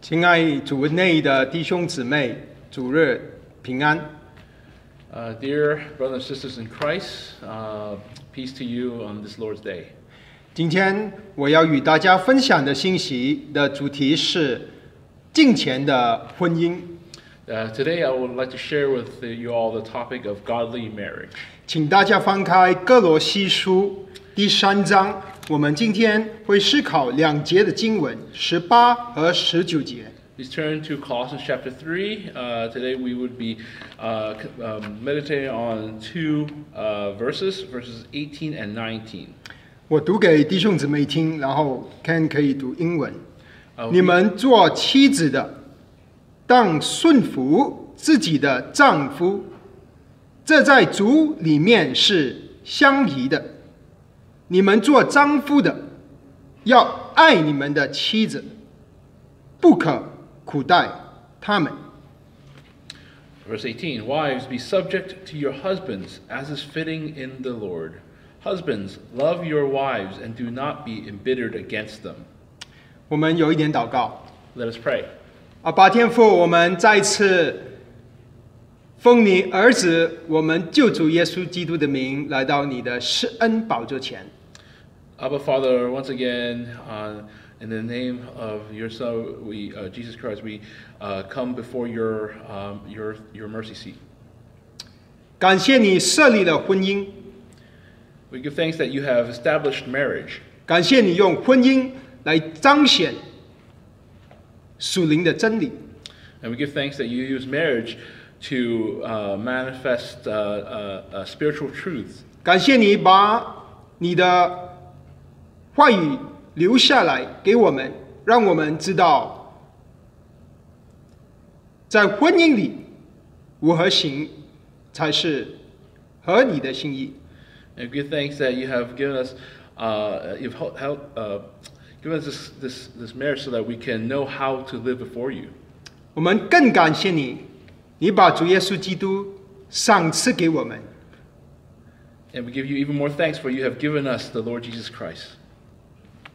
亲爱主内的弟兄姊妹，主日平安。Dear brothers and sisters in Christ, peace to you on this Lord's Day。今天我要与大家分享的信息的主题是金钱的婚姻。Uh, today, I would like to share with you all the topic of godly marriage. 请大家翻开歌罗西书第三章，我们今天会思考两节的经文，十八和十九节。Please turn to Colossians chapter 3. Uh, today we would be uh, um, meditating on two uh, verses, verses 18 and 19. 我读给弟兄姊妹听，然后 Ken 可以读英文。你们做妻子的。当顺服自己的丈夫，这在主里面是相宜的。你们做丈夫的，要爱你们的妻子，不可苦待他们。 Verse 18 Wives, be subject to your husbands, as is fitting in the Lord. Husbands, love your wives and do not be embittered against them. 我们有一点祷告。 Let us pray. 阿爸天父，我们再次奉你儿子，我们救主耶稣基督的名，来到你的施恩宝座前。 Abba Father, once again, uh, in the name of your Son, we, uh, Jesus Christ, we uh, come before your, um, your, your mercy seat. 感谢你设立了婚姻， We give thanks that you have established marriage. 感谢你用婚姻来彰显 属灵的真理。And we give thanks that you use marriage to uh, manifest uh, uh, uh, spiritual truths. 感谢你把你的话语留下来给我们，让我们知道，在婚姻里如何行才是合你的心意。And we give thanks that you have given us, uh, you've hel- hel- uh, given us this, this, this marriage so that we can know how to live before you. 我们更感谢你，你把主耶稣基督赏赐给我们， And we give you even more thanks for you have given us the Lord Jesus Christ.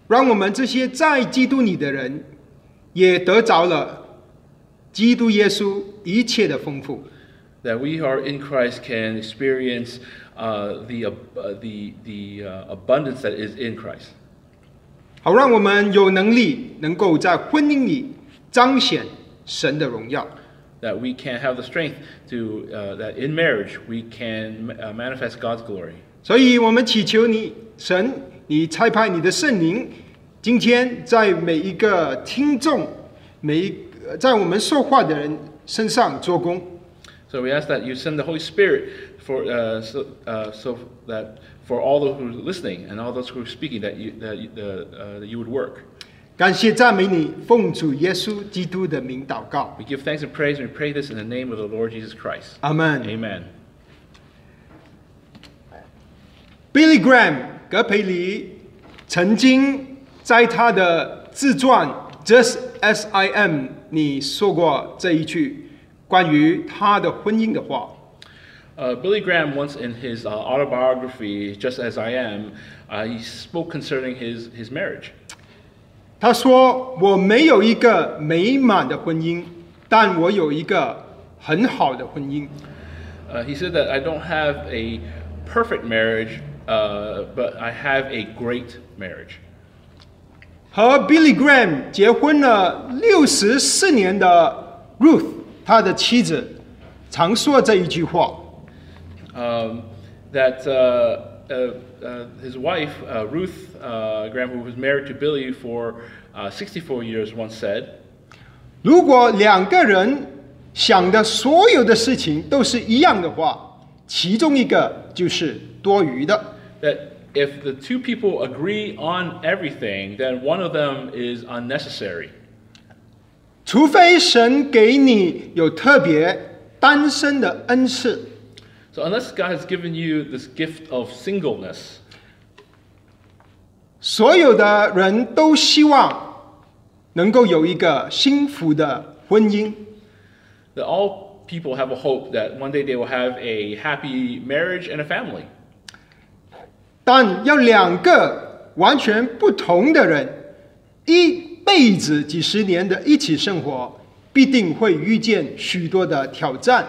让我们这些在基督里的人，也得着了基督耶稣一切的丰富。 that we are in Christ can experience uh, the, ab- uh, the, the uh, abundance that is in Christ. 好让我们有能力能够在婚姻里彰显神的荣耀。That we can have the strength to, uh, that in marriage we can uh, manifest God's glory. 所以，我们祈求你，神，你差派你的圣灵，今天在每一个听众，每一呃在我们说话的人身上做工，So we ask that you send the Holy Spirit for, uh, so, uh, so that for all those who are listening and all those who are speaking that you, that, you, uh, that you would work. 感谢赞美你，奉主耶稣基督的名祷告。We give thanks and praise and we pray this in the name of the Lord Jesus Christ. Amen. Amen. Billy Graham 葛培理曾经在他的自传《Just As I Am》里说过这一句关于他的婚姻的话。Uh, Billy Graham once in his uh, autobiography, Just As I Am, uh, he spoke concerning his, his marriage. 他说：“我没有一个美满的婚姻，但我有一个很好的婚姻。 Uh, he said that I don't have a perfect marriage, uh, but I have a great marriage. 和 Billy Graham 结婚了六十四年的 Ruth，他的妻子，常说这一句话。 Um, that uh, uh, uh, his wife, uh, Ruth uh, Graham, who was married to Billy for uh, 64 years, once said, 如果两个人想的所有的事情都是一样的话，其中一个就是多余的。 that if the two people agree on everything, then one of them is unnecessary. 除非神给你有特别单身的恩赐， So unless God has given you this gift of singleness, 所有的人都希望能够有一个幸福的婚姻。that all people have a hope that one day they will have a happy marriage and a family. 但要两个完全不同的人，一辈子几十年的一起生活，必定会遇见许多的挑战。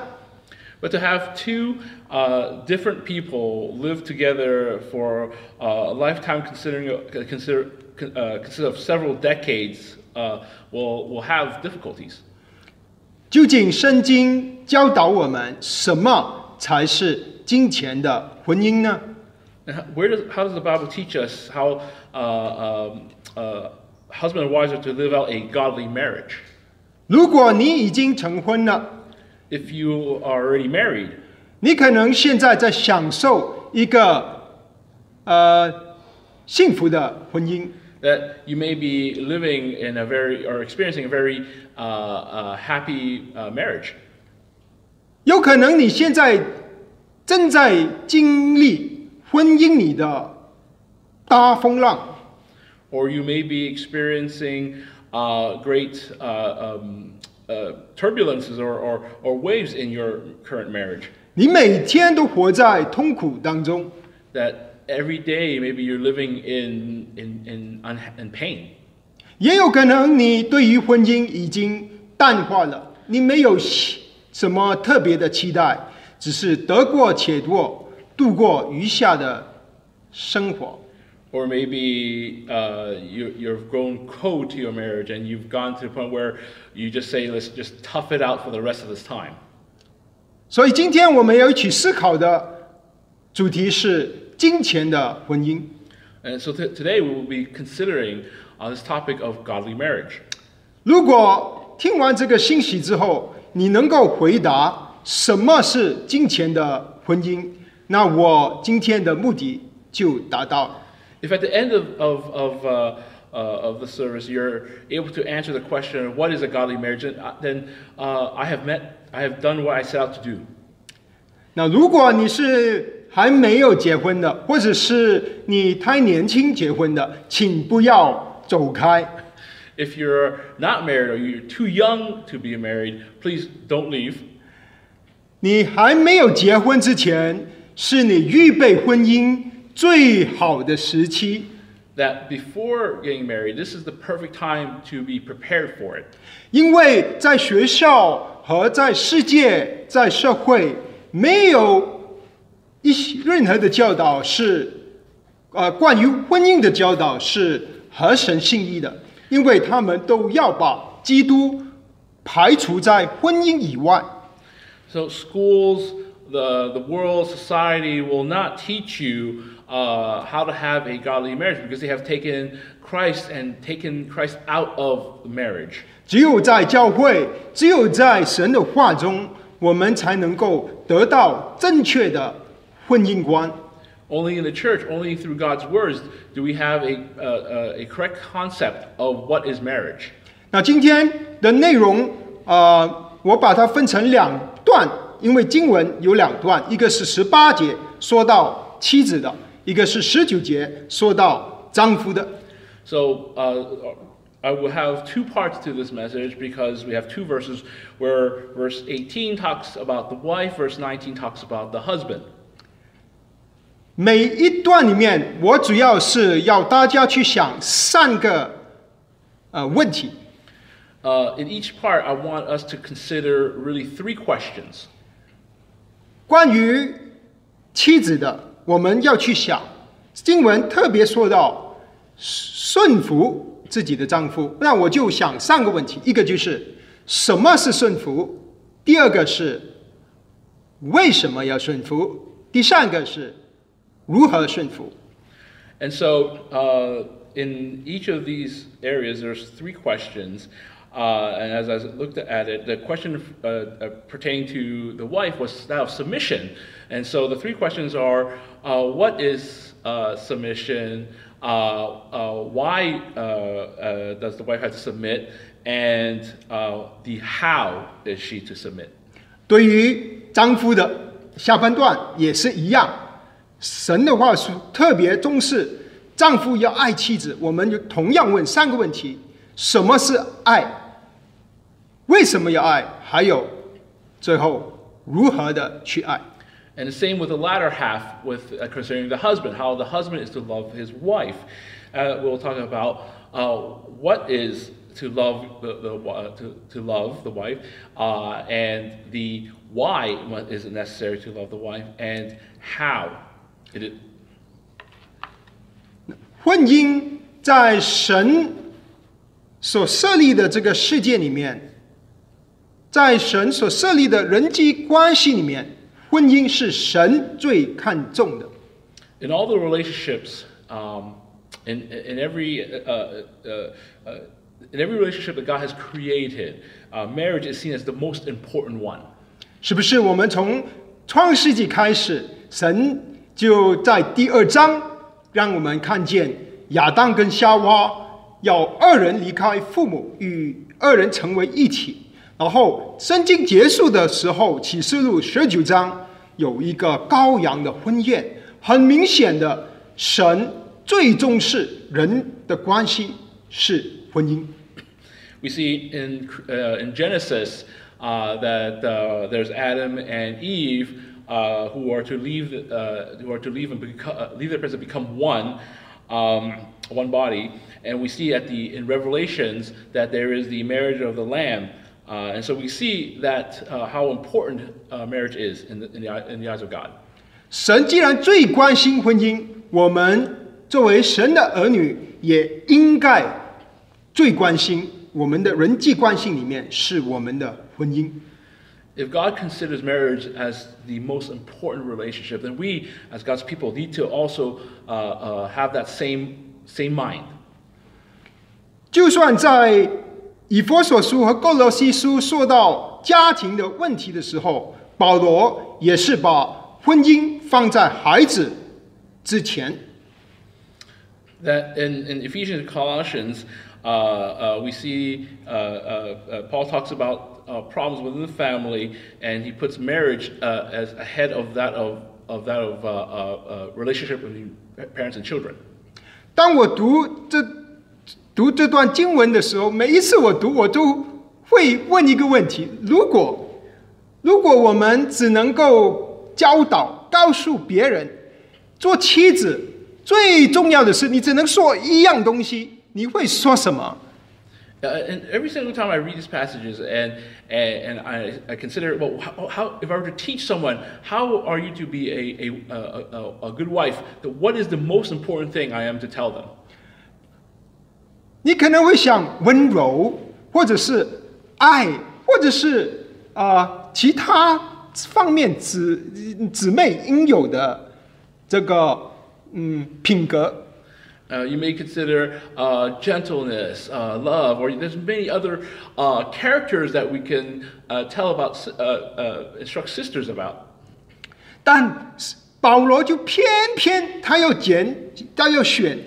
But to have two uh, different people live together for uh, a lifetime, considering uh, consider, uh, consider of several decades, will will have difficulties. 究竟圣经教导我们什么才是敬虔的婚姻呢？Where does how does the Bible teach us how uh, um, uh, husband and wives are to live out a godly marriage? 如果你已经成婚了。If you are already married, 你可能现在在享受一个呃幸福的婚姻， that you may be living in a very or experiencing a very uh, uh, happy uh, marriage. 有可能你现在正在经历婚姻里的大风浪， or you may be experiencing uh, great uh, um, uh, turbulences or, or, or waves in your current marriage. 你每天都活在痛苦当中。That every day maybe you're living in, in, in, un- in pain. 也有可能你对于婚姻已经淡化了，你没有什么特别的期待，只是得过且过，度过余下的生活。or maybe uh, you, have grown cold to your marriage and you've gone to the point where you just say, let's just tough it out for the rest of this time. 所以今天我们要一起思考的主题是敬虔的婚姻。And so today we will be considering on this topic of godly marriage. 如果听完这个信息之后，你能够回答什么是敬虔的婚姻，那我今天的目的就达到了。If at the end of, of, of, uh, uh, of the service you're able to answer the question, what is a godly marriage, then, uh, then uh, I have met, I have done what I set out to do. 那如果你是还没有结婚的，或者是你太年轻结婚的，请不要走开。 If you're not married or you're too young to be married, please don't leave. 你还没有结婚之前，是你预备婚姻 最好的时期， That before getting married, this is the perfect time to be prepared for it. 因为在学校和在世界、在社会，没有一些任何的教导是，呃，关于婚姻的教导是合神心意的，因为他们都要把基督排除在婚姻以外。 So schools, the, the world, society will not teach you uh, how to have a godly marriage because they have taken Christ and taken Christ out of marriage. 只有在教会，只有在神的话中，我们才能够得到正确的婚姻观。 Only in the church, only through God's words, do we have a, uh, a correct concept of what is marriage. 那今天的内容，呃，我把它分成两段，因为经文有两段，一个是十八节说到妻子的， 一个是十九节说到丈夫的。 So uh, I will have two parts to this message because we have two verses where verse 18 talks about the wife, verse 19 talks about the husband. 每一段里面，我主要是要大家去想三个呃问题。 Uh, in each part, I want us to consider really three questions. 关于妻子的， 我们要去想，经文特别说到顺服自己的丈夫，那我就想三个问题：一个就是什么是顺服，第二个是为什么要顺服，第三个是如何顺服。 And so, uh, in each of these areas, there's three questions. Uh, and as I looked at it, the question uh, uh, pertaining to the wife was that of submission. And so the three questions are uh, what is uh, submission? Uh, uh, why uh, uh, does the wife have to submit? And uh, the how is she to submit? 对于丈夫的下半段也是一样，神的话是特别重视丈夫要爱妻子。我们就同样问三个问题：什么是爱？为什么要爱？还有最后如何的去爱？And the same with the latter half, with uh, concerning the husband, how the husband is to love his wife. Uh, we'll talk about uh, what is to love the, the uh, to, to love the wife, uh, and the why what is it necessary to love the wife, and how it is. 婚姻在神所设立的这个世界里面，在神所设立的人际关系里面， 婚姻是神最看重的。In all the relationships, um, in, in every uh, uh, uh, uh, in every relationship that God has created, uh, marriage is seen as the most important one. 是不是？我们从创世纪开始，神就在第二章让我们看见亚当跟夏娃要二人离开父母，与二人成为一体。然后圣经结束的时候，启示录十九章有一个羔羊的婚宴，很明显的，神最重视人的关系是婚姻。 We see in, uh, in Genesis uh, that uh, there's Adam and Eve uh, who are to leave, uh, who are to leave and become, uh, leave their parents and become one, um, one body. And we see at the in Revelations that there is the marriage of the Lamb. Uh, and so we see that uh, how important uh, marriage is in the, in, the, eye- in the eyes of God. 神既然最关心婚姻，我们作为神的儿女，也应该最关心我们的人际关系里面是我们的婚姻。 If God considers marriage as the most important relationship, then we, as God's people, need to also uh, uh, have that same, same mind. 就算在 以弗所书和歌罗西书说到家庭的问题的时候，保罗也是把婚姻放在孩子之前。That in in Ephesians and Colossians, uh, uh, we see uh, uh, uh, Paul talks about uh, problems within the family, and he puts marriage uh, as ahead of that of of that of uh, uh, uh relationship between parents and children. 当我读这读这段经文的时候，每一次我读，我都会问一个问题：如果如果我们只能够教导、告诉别人，做妻子最重要的是，你只能说一样东西，你会说什么？Uh, and every single time I read these passages and, and, and I, I consider, well, how, how, if I were to teach someone, how are you to be a, a, a, a, good wife? The, what is the most important thing I am to tell them? 你可能会想温柔，或者是爱，或者是啊、呃其他方面姊姊妹应有的这个嗯品格。Uh, you may consider uh, gentleness, uh, love, or there's many other uh, characters that we can uh, tell about, uh, uh, instruct sisters about. 但保罗就偏偏他要拣，他要选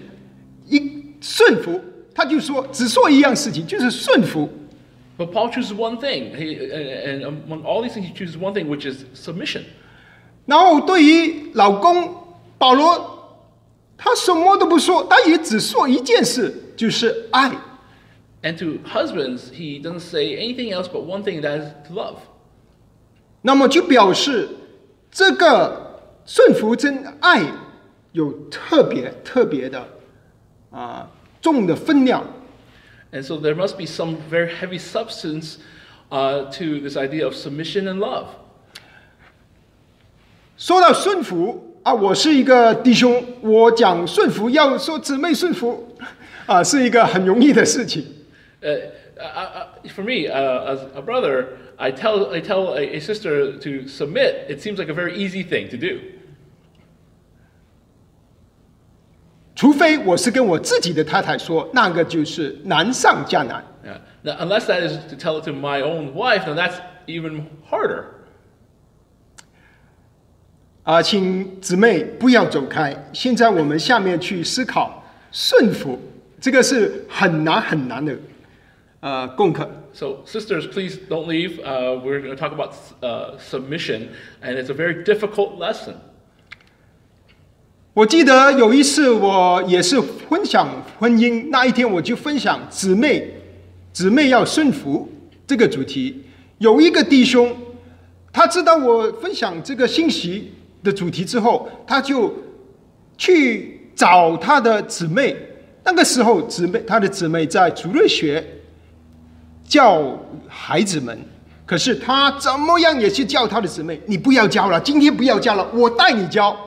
一顺服，他就说只说一样事情，就是顺服。But Paul chooses one thing, he, and, among all these things, he chooses one thing, which is submission. 然后对于老公保罗，他什么都不说，他也只说一件事，就是爱。And to husbands, he doesn't say anything else but one thing, that is love. 那么就表示这个顺服真爱有特别特别的啊、重的分量。 And so there must be some very heavy substance uh, to this idea of submission and love. 说到顺服啊，我是一个弟兄，我讲顺服，要说姊妹顺服啊，是一个很容易的事情。 Uh, I, I, for me, uh, as a brother, I tell, I tell a, a sister to submit. It seems like a very easy thing to do. 除非我是跟我自己的太太说，那个就是难上加难。Yeah. Now, unless that is to tell it to my own wife, then that's even harder. 啊，请姊妹不要走开。现在我们下面去思考顺服，这个是很难很难的呃功课。So, sisters, please don't leave. Uh, we're going to talk about uh, submission, and it's a very difficult lesson. 我记得有一次，我也是分享婚姻那一天，我就分享姊妹姊妹要顺服这个主题。有一个弟兄，他知道我分享这个信息的主题之后，他就去找他的姊妹，那个时候，姊妹他的姊妹在主日学教孩子们，可是他怎么样也去教他的姊妹，你不要教了，今天不要教了，我带你教。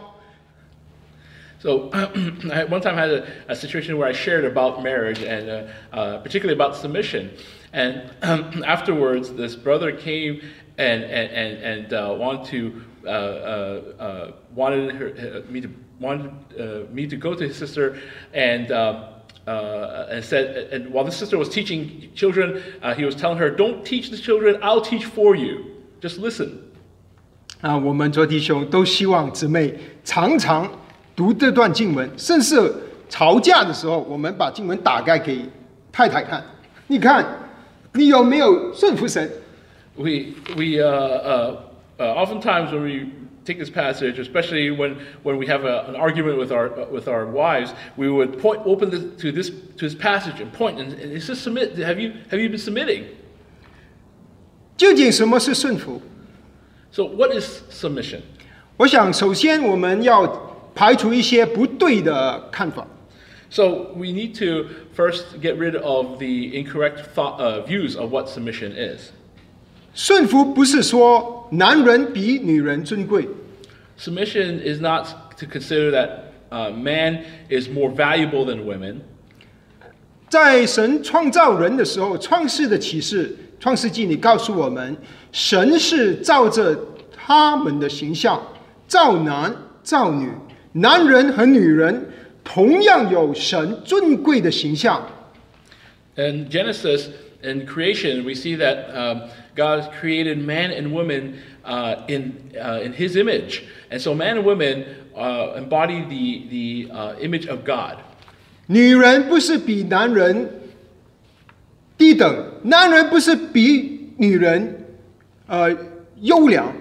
So I one time had a, a situation where I shared about marriage and uh, uh, particularly about submission. And afterwards, this brother came and and and, and uh, wanted to uh, uh, uh, wanted her, uh, me to wanted uh, me to go to his sister and. Uh, uh, and said, and while the sister was teaching children, uh, he was telling her, "Don't teach the children. I'll teach for you. Just listen." 啊，我们做弟兄都希望姊妹常常 读这段经文，甚至吵架的时候，我们把经文打开给太太看，你看你有没有顺服神？ We, we uh, uh, uh, oftentimes when we take this passage, especially when, when we have a, an argument with our, uh, with our wives, we would point, open this, to, this, to this passage and point, and, and it says submit. Have you, have you been submitting? 究竟什么是顺服？ So what is submission? 我想，首先我们要 排除一些不对的看法。So we need to first get rid of the incorrect thought, uh, views of what submission is. 顺服不是说男人比女人尊贵，Submission is not to consider that uh, man is more valuable than women. 在神创造人的时候，创世的启示，创世纪里告诉我们，神是照着他们的形象造男造女，男人和女人同样有神尊贵的形象。 In Genesis and creation, we see that um, God created man and woman uh, in, uh, in His image. And so man and woman uh, embody the, the uh, image of God. 女人不是比男人低等，男人不是比女人呃优良。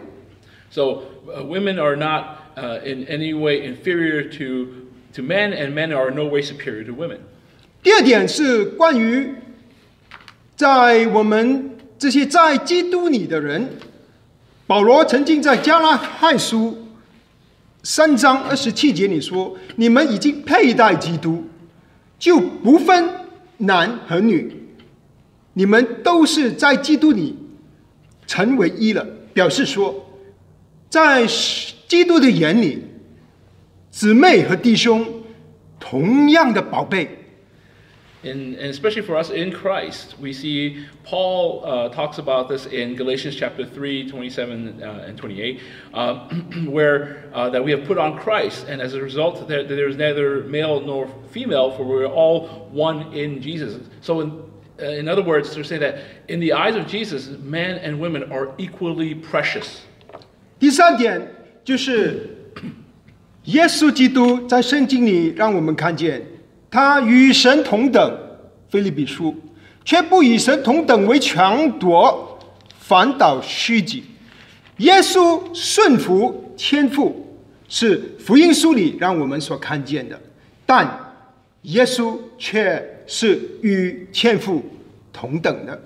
So uh, women are not Uh, in any way inferior to, to men, and men are in no way superior to women. 第二点是关于在我们这些在基督里的人，保罗曾经在加拉太书三章二十七节里说：“你们已经佩戴基督，就不分男和女，你们都是在基督里成为一了。”表示说，在基督的眼里，姊妹和弟兄同样的宝贝。 In, and especially for us in Christ, we see Paul uh, talks about this in Galatians chapter 3, 27 uh, and 28, uh, where uh, that we have put on Christ, and as a result, there, there is neither male nor female, for we're all one in Jesus. So, in, uh, in other words, to say that in the eyes of Jesus, men and women are equally precious. 第三点 就是，耶稣基督在圣经里让我们看见，他与神同等，菲利比书，却不与神同等为强夺，反倒虚己。耶稣顺服天父，是福音书里让我们所看见的，但耶稣却是与天父同等的。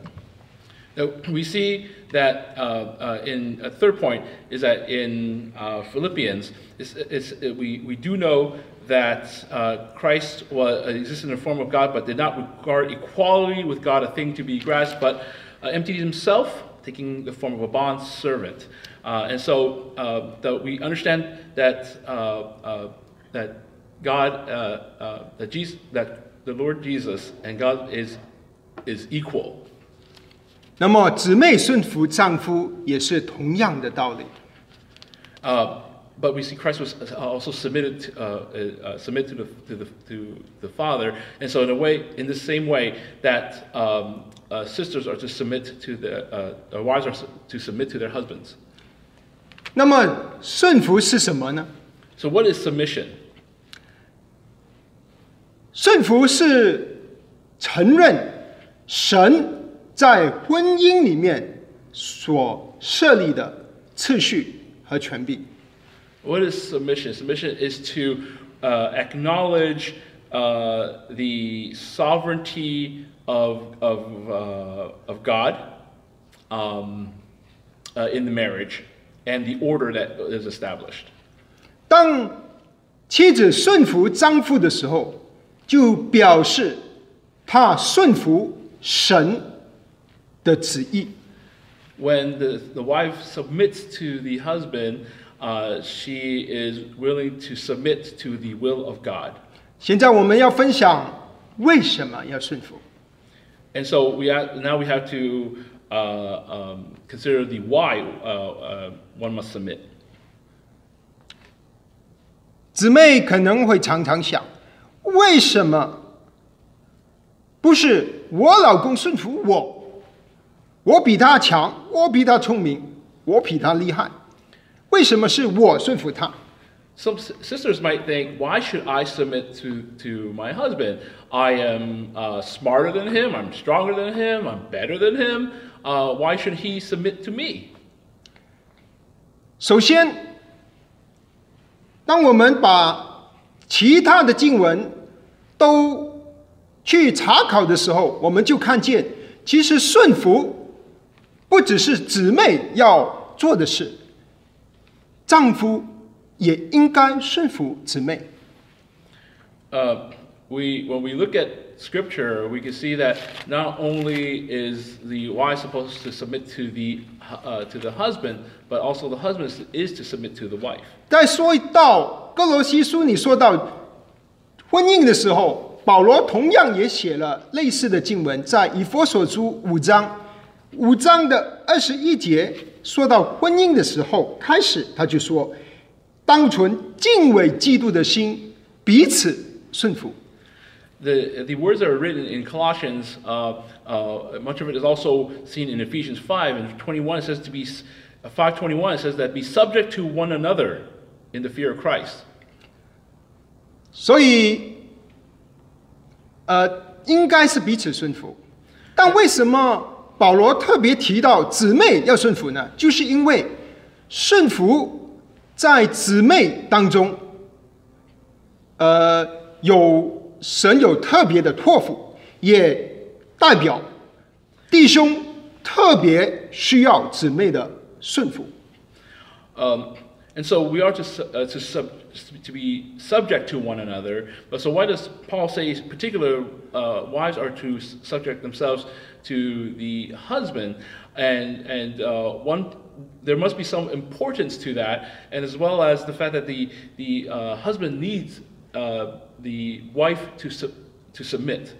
Now, we see that uh, uh, in a third point is that in uh, Philippians, it's, it's, it, we, we do know that uh, Christ was, existed in the form of God, but did not regard equality with God a thing to be grasped, but emptied himself, taking the form of a bond servant. And so the, we understand that, that God, uh, uh, that, Jesus, that the Lord Jesus and God is, is equal. 那么姊妹顺服丈夫也是同样的道理。 Uh, but we see Christ was also submitted to, uh, uh, submit to the, to, the, to the Father. And so, in a way, in the same way that um, uh, sisters are to submit to the, uh, uh, wives are su- to submit to their husbands. 那么顺服是什么呢？ So, what is submission? 顺服是承认神 在婚姻里面所设立的次序和权柄。What is submission? Submission is to uh, acknowledge uh, the sovereignty of, of, uh, of God um, uh, in the marriage and the order that is established. 当妻子顺服丈夫的时候，就表示她顺服神的旨意。 When the, the wife submits to the husband, uh, she is willing to submit to the will of God. 现在我们要分享为什么要顺服。 And so we have, now we have to uh, um, consider the why uh, uh, one must submit. 姊妹可能会常常想，为什么不是我老公顺服我？ 我比他强，我比他聪明，我比他厉害，为什么是我顺服他？Some sisters might think, why should I submit to, to my husband? I am uh, smarter than him, I'm stronger than him, I'm better than him. Uh, why should he submit to me? 首先，当我们把其他的经文都去查考的时候，我们就看见，其实顺服不只是姊妹要做的事，丈夫也应该顺服姊妹。Uh, we, when we look at scripture, we can see that not only is the wife supposed to submit to the, uh, to the husband, but also the husband is- to submit to the wife. 在说到哥罗西书，你说到婚姻的时候，保罗同样也写了类似的经文，在以佛所书五章五章的二十一节，说到婚姻的时候，开始他就说：“当存敬畏基督的心，彼此顺服。The, the words that are written in Colossians, uh, uh, much of it is also seen in Ephesians 5 and 21. It says to be, uh, 521, it says that be subject to one another in the fear of Christ. ”所以，呃，应该是彼此顺服。但为什么保罗特别提到姊妹要顺服呢？就是因为顺服在姊妹当中，呃，有神有特别的托付，也代表弟兄特别需要姊妹的顺服。呃 and so we are to, su- uh, to, sub, to be subject to one another. But so why does Paul say particular uh, wives are to s- subject themselves to the husband? And, and uh, one, there must be some importance to that, and as well as the fact that the, the uh, husband needs uh, the wife to, sub, to submit.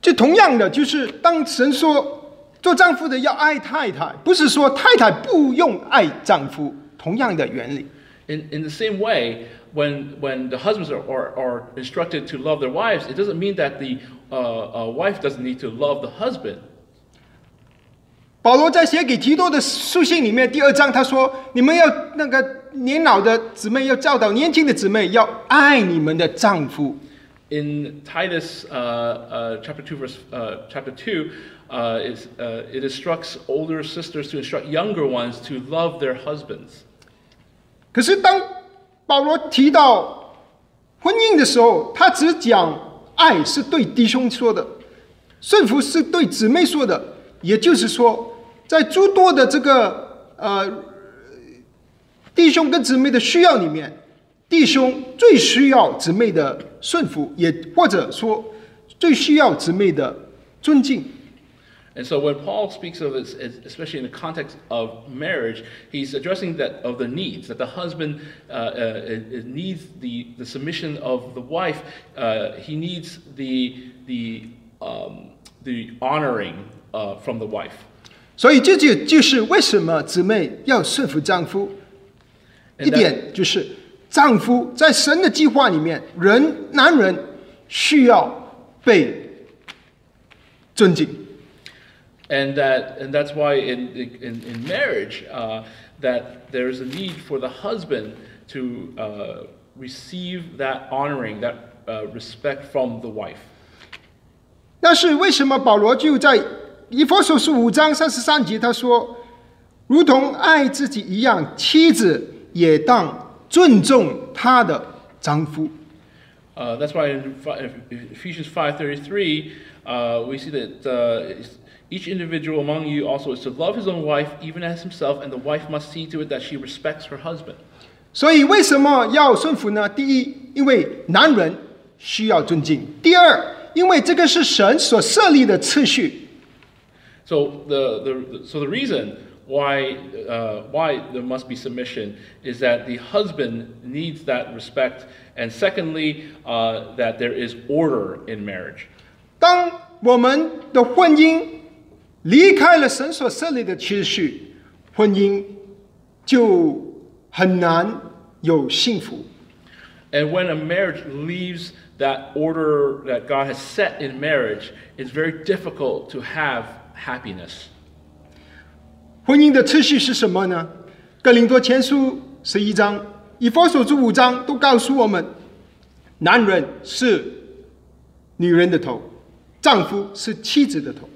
这同样的，就是当神说 做丈夫的要爱太太，不是说太太不用爱丈夫，同样的原理。In, in the same way, when, when the husbands are, are, are instructed to love their wives, it doesn't mean that the uh, uh, wife doesn't need to love the husband. 保罗在写给提多的书信里面第二章，他说：“你们要那个年老的姊妹要教导年轻的姊妹要爱你们的丈夫。In Titus uh, uh, chapter two, verse, uh, chapter 2 uh, is, uh, it instructs older sisters to instruct younger ones to love their husbands. ”可是当保罗提到婚姻的时候，他只讲爱是对弟兄说的，顺服是对姊妹说的，也就是说，在诸多的这个呃弟兄跟姊妹的需要里面，弟兄最需要姊妹的顺服，也或者说最需要姊妹的尊敬。And so when Paul speaks of this, es- especially in the context of marriage, he's addressing that of the needs, that the husband uh, uh, it- it needs the, the submission of the wife. Uh, he needs the, the, um, the honoring uh, from the wife. 所以这就就是为什么姊妹要顺服丈夫。 And 一点就是，丈夫在神的计划里面，人男人需要被尊敬。 And that, and that's why in, in, in marriage, uh, that there's a need for the husband to uh, receive that honoring, that uh, respect from the wife. 但是为什么保罗就在以佛所书五章三十三节他说，如同爱自己一样，妻子也当尊重她的丈夫。 Uh, that's why in Phi- Ephesians 5:33, uh, we see that uh, each individual among you also is to love his own wife even as himself, and the wife must see to it that she respects her husband. 所以为什么要顺服呢？第一，因为男人 需要尊敬；第二，因为这个是神所设立的次序。 So the, the so the reason why uh, why there must be submission is that the husband needs that respect, and secondly, uh, that there is order in marriage. 当我们的婚姻 离开了神所设立的秩序，婚姻就很难有幸福。And when a marriage leaves that order that God has set in marriage, it's very difficult to have happiness. 婚姻的秩序是什么呢？哥林多前书十一章、以佛所书五章都告诉我们，男人是女人的头，丈夫是妻子的头。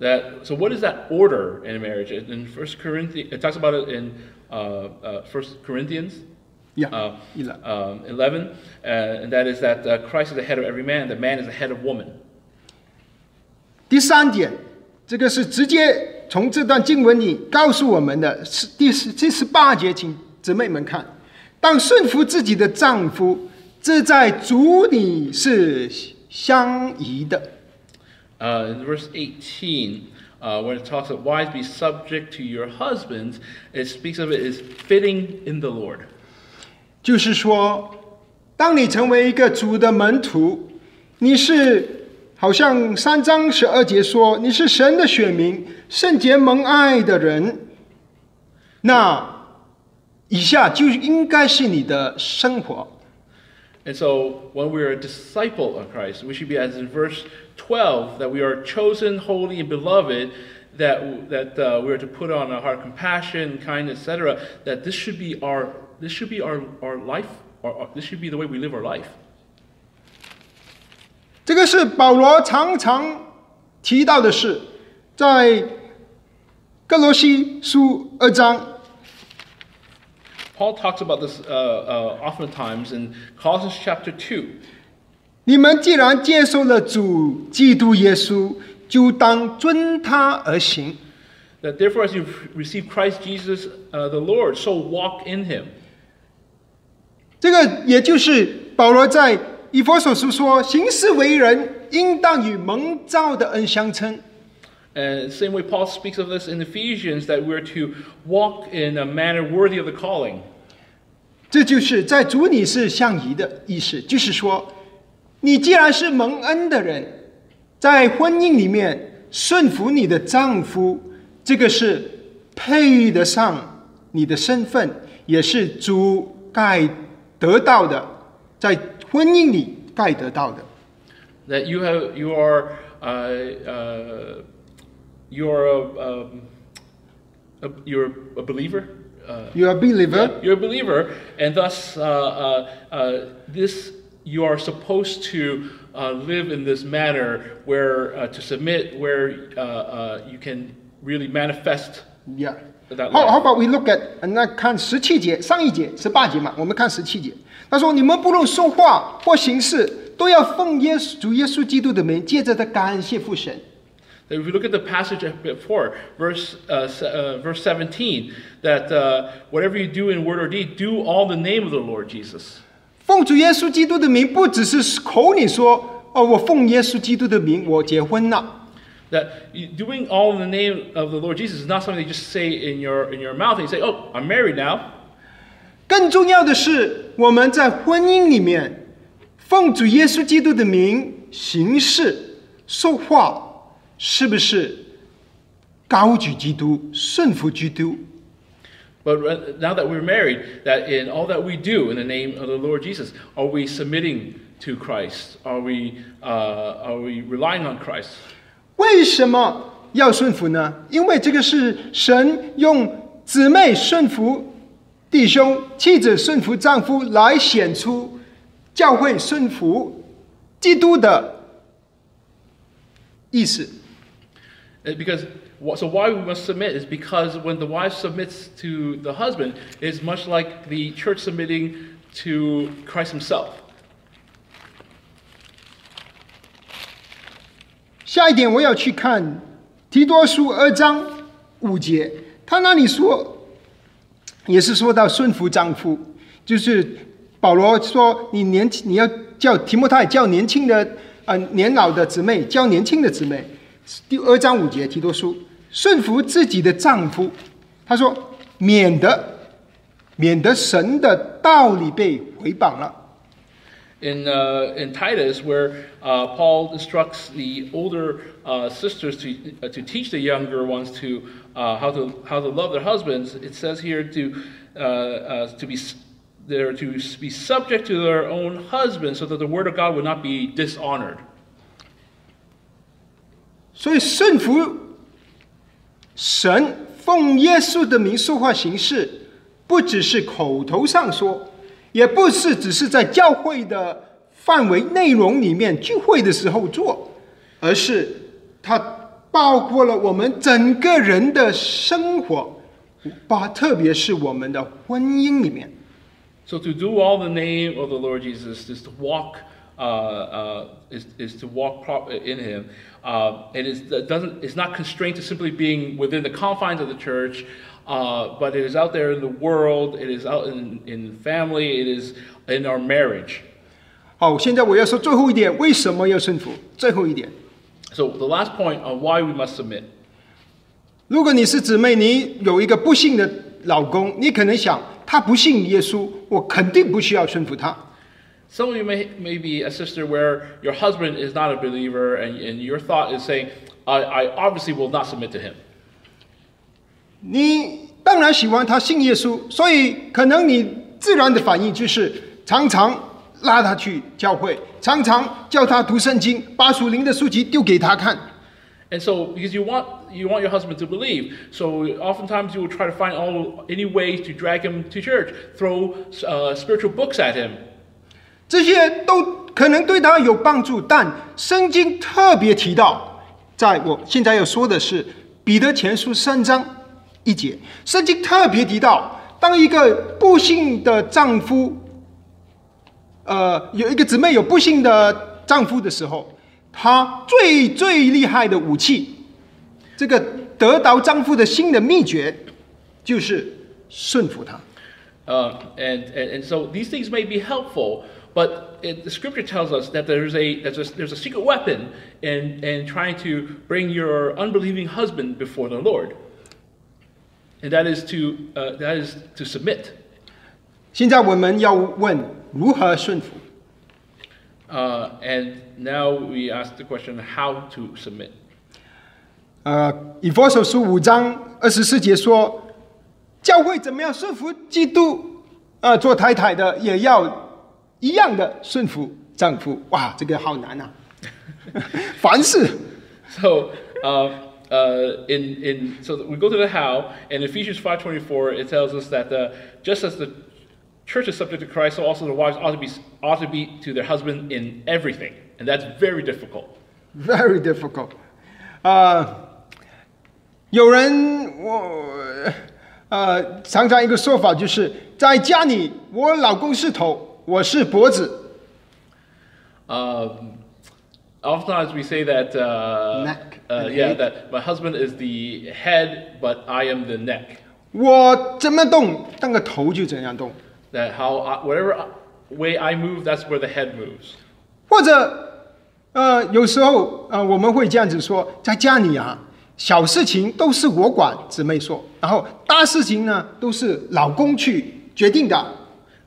That so what is that order in marriage? In First Corinthians, it talks about it in uh, uh, First Corinthians 呀 uh,，一了。 um, 11, uh, and that is that uh, Christ is the head of every man, and the man is the head of woman. 第三点，这个是直接从这段经文里告诉我们的，是第十第十八节，请姊妹们看：当顺服自己的丈夫，这在主里是相宜的。 Uh, in verse 18, uh, when it talks about wives be subject to your husbands, it speaks of it as fitting in the Lord. 就是说，当你成为一个主的门徒，你是好像三章十二节说，你是神的选民，圣洁蒙爱的人，那以下就应该是你的生活。 And so, when we're a disciple of Christ, we should be, as in verse 12 that we are chosen, holy, and beloved, that, that uh, we are to put on our heart compassion, kindness, etc., that this should be our, this should be our, our life, our, our, this should be the way we live our life. 这个是保罗常常提到的事，在歌罗西书二章 Paul talks about this uh, uh, oftentimes in Colossians chapter 2. 你们既然接受了主基督耶稣，就当遵他而行。That therefore, as you've received Christ Jesus uh, the Lord, so walk in him. 这个也就是保罗在以佛所书说：“行事为人，应当与蒙召的恩相称。And same way Paul speaks of this in Ephesians, that we're to walk in a manner worthy of the calling. ”这就是在主里是相宜的意思，就是说，你既然是蒙恩的人，在婚姻里面顺服你的丈夫，这个是配得上你的身份，也是主该得到的，在婚姻里该得到的。That you have, you are, uh, uh, you are a, um, a, you're a believer. Uh, You are a believer. You're a believer, and thus uh, uh, uh, this you are supposed to uh, live in this manner where uh, to submit, where uh, uh, you can really manifest Yeah. that How, how life. about we look at 呃那看十七节，上一节十八节嘛，我们看十七节。他说：“你们不论说话或行事，都要奉耶稣主耶稣基督的名，借着的感谢父神。 That if we look at the passage before, verse uh, se- uh, verse 17, that uh, whatever you do in word or deed, do all in the name of the Lord Jesus. 奉主耶稣基督的名，不只是口里说哦，我奉耶稣基督的名，我结婚了。That doing all in the name of the Lord Jesus is not something you just say in your in your mouth and you say, "Oh, I'm married now." 更重要的是，我们在婚姻里面奉主耶稣基督的名行事、说话，是不是高举基督、顺服基督？But re- now that we're married, that in all that we do in the name of the Lord Jesus, are we submitting to Christ? Are we uh, are we relying on Christ? 为什么要顺服呢？因为这个是神用姊妹顺服弟兄、妻子顺服丈夫来显出教会顺服基督的意思。 Uh, Because wh- so why we must submit is because when the wife submits to the husband, is much like the church submitting to Christ Himself. 下一点我要去看提多书二章五节，他那里说，也是说到顺服丈夫，就是保罗说你年轻你要叫提摩太叫年轻的呃年老的姊妹叫年轻的姊妹，第二章五节提多书顺服自己的丈夫，他说免得免得神的道理被毁谤了。 In, uh, in Titus, where uh, Paul instructs the older uh, sisters to, uh, to teach the younger ones to, uh, how, to, how to love their husbands, it says here to, uh, uh, to be, s- they're to be subject to their own husbands so that the word of God would not be dishonored. 所以顺服神，奉耶稣的名说话行事，不只是口头上说，也不是只是在教会的范围内容里面聚会的时候做，而是它包括了我们整个人的生活，把特别是我们的婚姻里面。So to do all the name of the Lord Jesus is to walk, is, is to walk pro- in Him. Uh, it is it doesn't. It's not constrained to simply being within the confines of the church, uh, but it is out there in the world. It is out in, in family. It is in our marriage. 好，现在我要说最后一点，为什么要顺服？最后一点， So the last point on why we must submit. 如果你是姊妹，你有一个不幸的老公，你可能想他不信耶稣，我肯定不需要顺服他。 Some of you may, may be a sister where your husband is not a believer, and, and your thought is saying, I, I obviously will not submit to him. 你当然喜欢他信耶稣，所以可能你自然的反应就是常常拉他去教会，常常叫他读圣经，把属灵的书籍丢给他看。 And so, because you want you want your husband to believe, so oftentimes you will try to find all any ways to drag him to church, throw uh, spiritual books at him. 这些都可能对他有帮助，但圣经特别提到，在我现在要说的是彼得前书三章一节，圣经特别提到，当一个不幸的丈夫，呃，有一个姊妹有不幸的丈夫的时候，她最最厉害的武器，这个得到丈夫的心的秘诀，就是顺服他。Uh, and, and and so these things may be helpful, But it, the scripture tells us that there's a, there's a, there's a secret weapon in, in trying to bring your unbelieving husband before the Lord. And that is to, uh, that is to submit. 现在我们要问如何顺服。Uh, and now we ask the question how to submit. Uh, 呃，以弗所书五章二十四节说，教会怎么样顺服基督？啊、呃，做太太的也要一样的顺服丈夫。哇，这个好难啊！凡事 So uh, uh, in in so we go to the how in Ephesians five twenty four it tells us that uh, just as the church is subject to Christ, so also the wives ought to be ought to be to their husband in everything, and that's very difficult. very difficult。啊、有人我呃，常常一个说法就是在家里，我老公是头， 我是脖子。 Um, oftentimes we say that uh, Neck uh, and yeah head. that my husband is the head, but I am the neck. 我怎么动，那个头就怎样动。 That how I, whatever way I move, that's where the head moves. 或者，呃，有时候，呃，我们会这样子说，在家里啊，小事情都是我管，姊妹说，然后大事情呢，都是老公去决定的。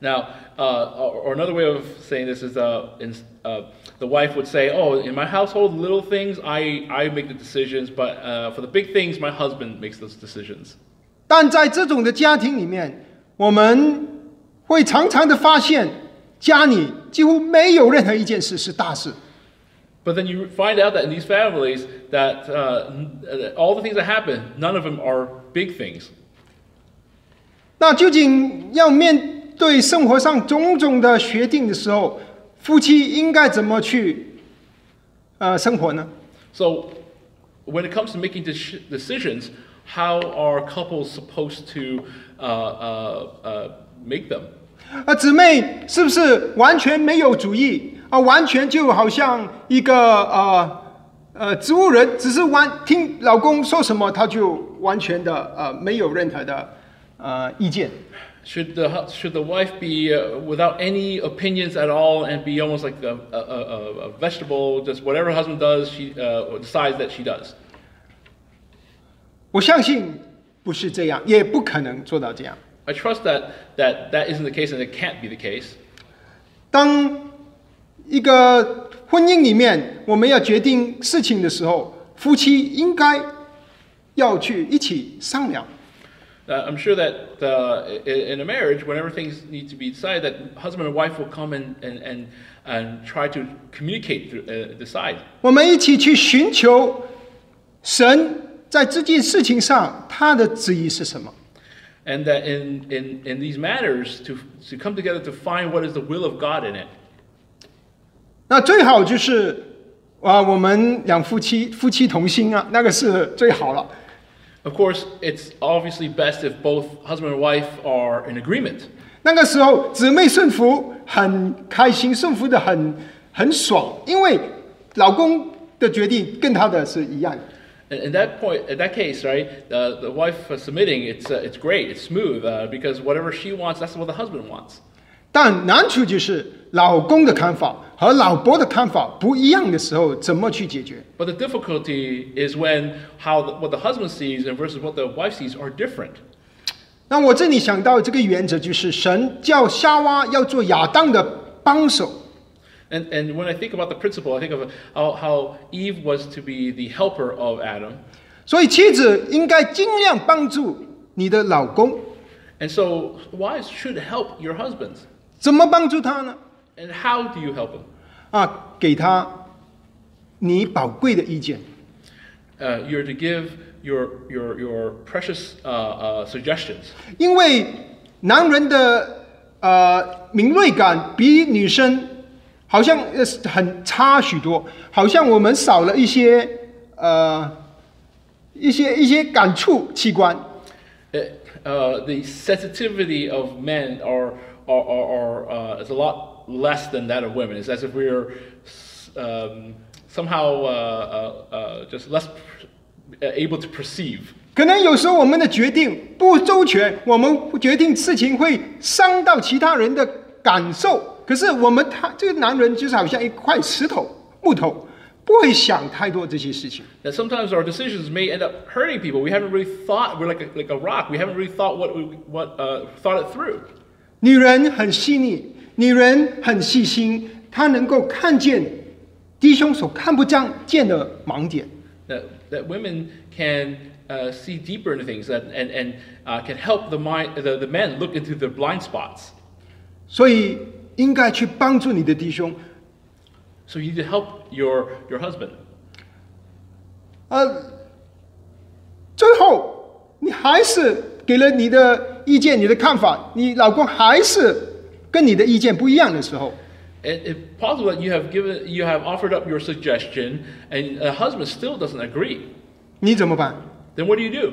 Now, uh, or, or another way of saying this is uh, in, uh, the wife would say, "Oh, in my household, little things I, I make the decisions, but uh, for the big things, my husband makes those decisions." 但在这种的家庭里面，我们会常常的发现，家里几乎没有任何一件事是大事。 But then you find out that in these families, that uh, n- uh, all the things that happen, none of them are big things. 那究竟要面 对生活上种种的决定的时候，夫妻应该怎么去呃生活呢？So, when it comes to making dec- decisions, how are couples supposed to uh, uh, uh, make them? 啊，姊妹是不是完全没有主意啊？完全就好像一个呃呃植物人，只是完听老公说什么，他就完全的呃没有任何的呃意见。Should the, hu- should the wife be uh, without any opinions at all and be almost like a, a, a, a vegetable, just whatever husband does, she uh, decides that she does? 我相信不是这样，也不可能做到这样。 I trust that, that that isn't the case and it can't be the case. 当一个婚姻里面我们要决定事情的时候，夫妻应该要去一起商量。 Uh, I'm sure that uh, i- in a marriage, whenever things need to be decided, that husband and wife will come and, and, and, and try to communicate, through, uh, decide. 我们一起去寻求神在这件事情上他的旨意是什么。 And that in, in, in these matters, to, to come together to find what is the will of God in it. 那最好就是啊，我们两夫妻夫妻同心啊，那个是最好了。 Of course, it's obviously best if both husband and wife are in agreement. 那个时候姊妹顺服很开心，顺服的很很爽，因为老公的决定跟他的是一样的。 And in that point, in that case, right, uh, the wife uh, submitting, it's, uh, it's great, it's smooth, uh, because whatever she wants, that's what the husband wants. 但难处就是老公的看法和老婆的看法不一样的时候，怎么去解决？ But the difficulty is when how the, what the husband sees and versus what the wife sees are different. 那我这里想到这个原则，就是神叫夏娃要做亚当的帮手， And, and when I think about the principle, I think of how, how Eve was to be the helper of Adam. 所以妻子应该尽量帮助你的老公。 And so wives should help your husbands. 怎么帮助他呢？And how do you help them? 啊，给他你宝贵的意见。Uh, you're to give your, your, your precious uh, uh, suggestions. 因为男人的呃敏锐感比女生好像呃很差许多，好像我们少了一些呃一些一些感触器官。Uh, uh, the sensitivity of men are, are, are, are uh, is a lot less than that of women. It's as if we're um, somehow uh, uh, uh, just less uh, able to perceive. 可能有时候我们的决定不周全，我们决定事情会伤到其他人的感受。可是我们他这个男人就是好像一块石头、木头，不会想太多这些事情。 That sometimes our decisions may end up hurting people. We haven't really thought. We're like a, like a rock. We haven't really thought what we, what uh, thought it through. 女人很细腻，女人很细心，她能够看见弟兄所看不见见的盲点。That, that women can uh, see deeper into things that, and, and uh, can help the, mind, the, the men look into their blind spots. 所以应该去帮助你的弟兄。So you need to help your, your husband. 呃，最后你还是给了你的意见、你的看法，你老公还是跟你的意见不一样的时候，And if possible you have given, you have offered up your suggestion, and a husband still doesn't agree, 你怎么办？then what do you do?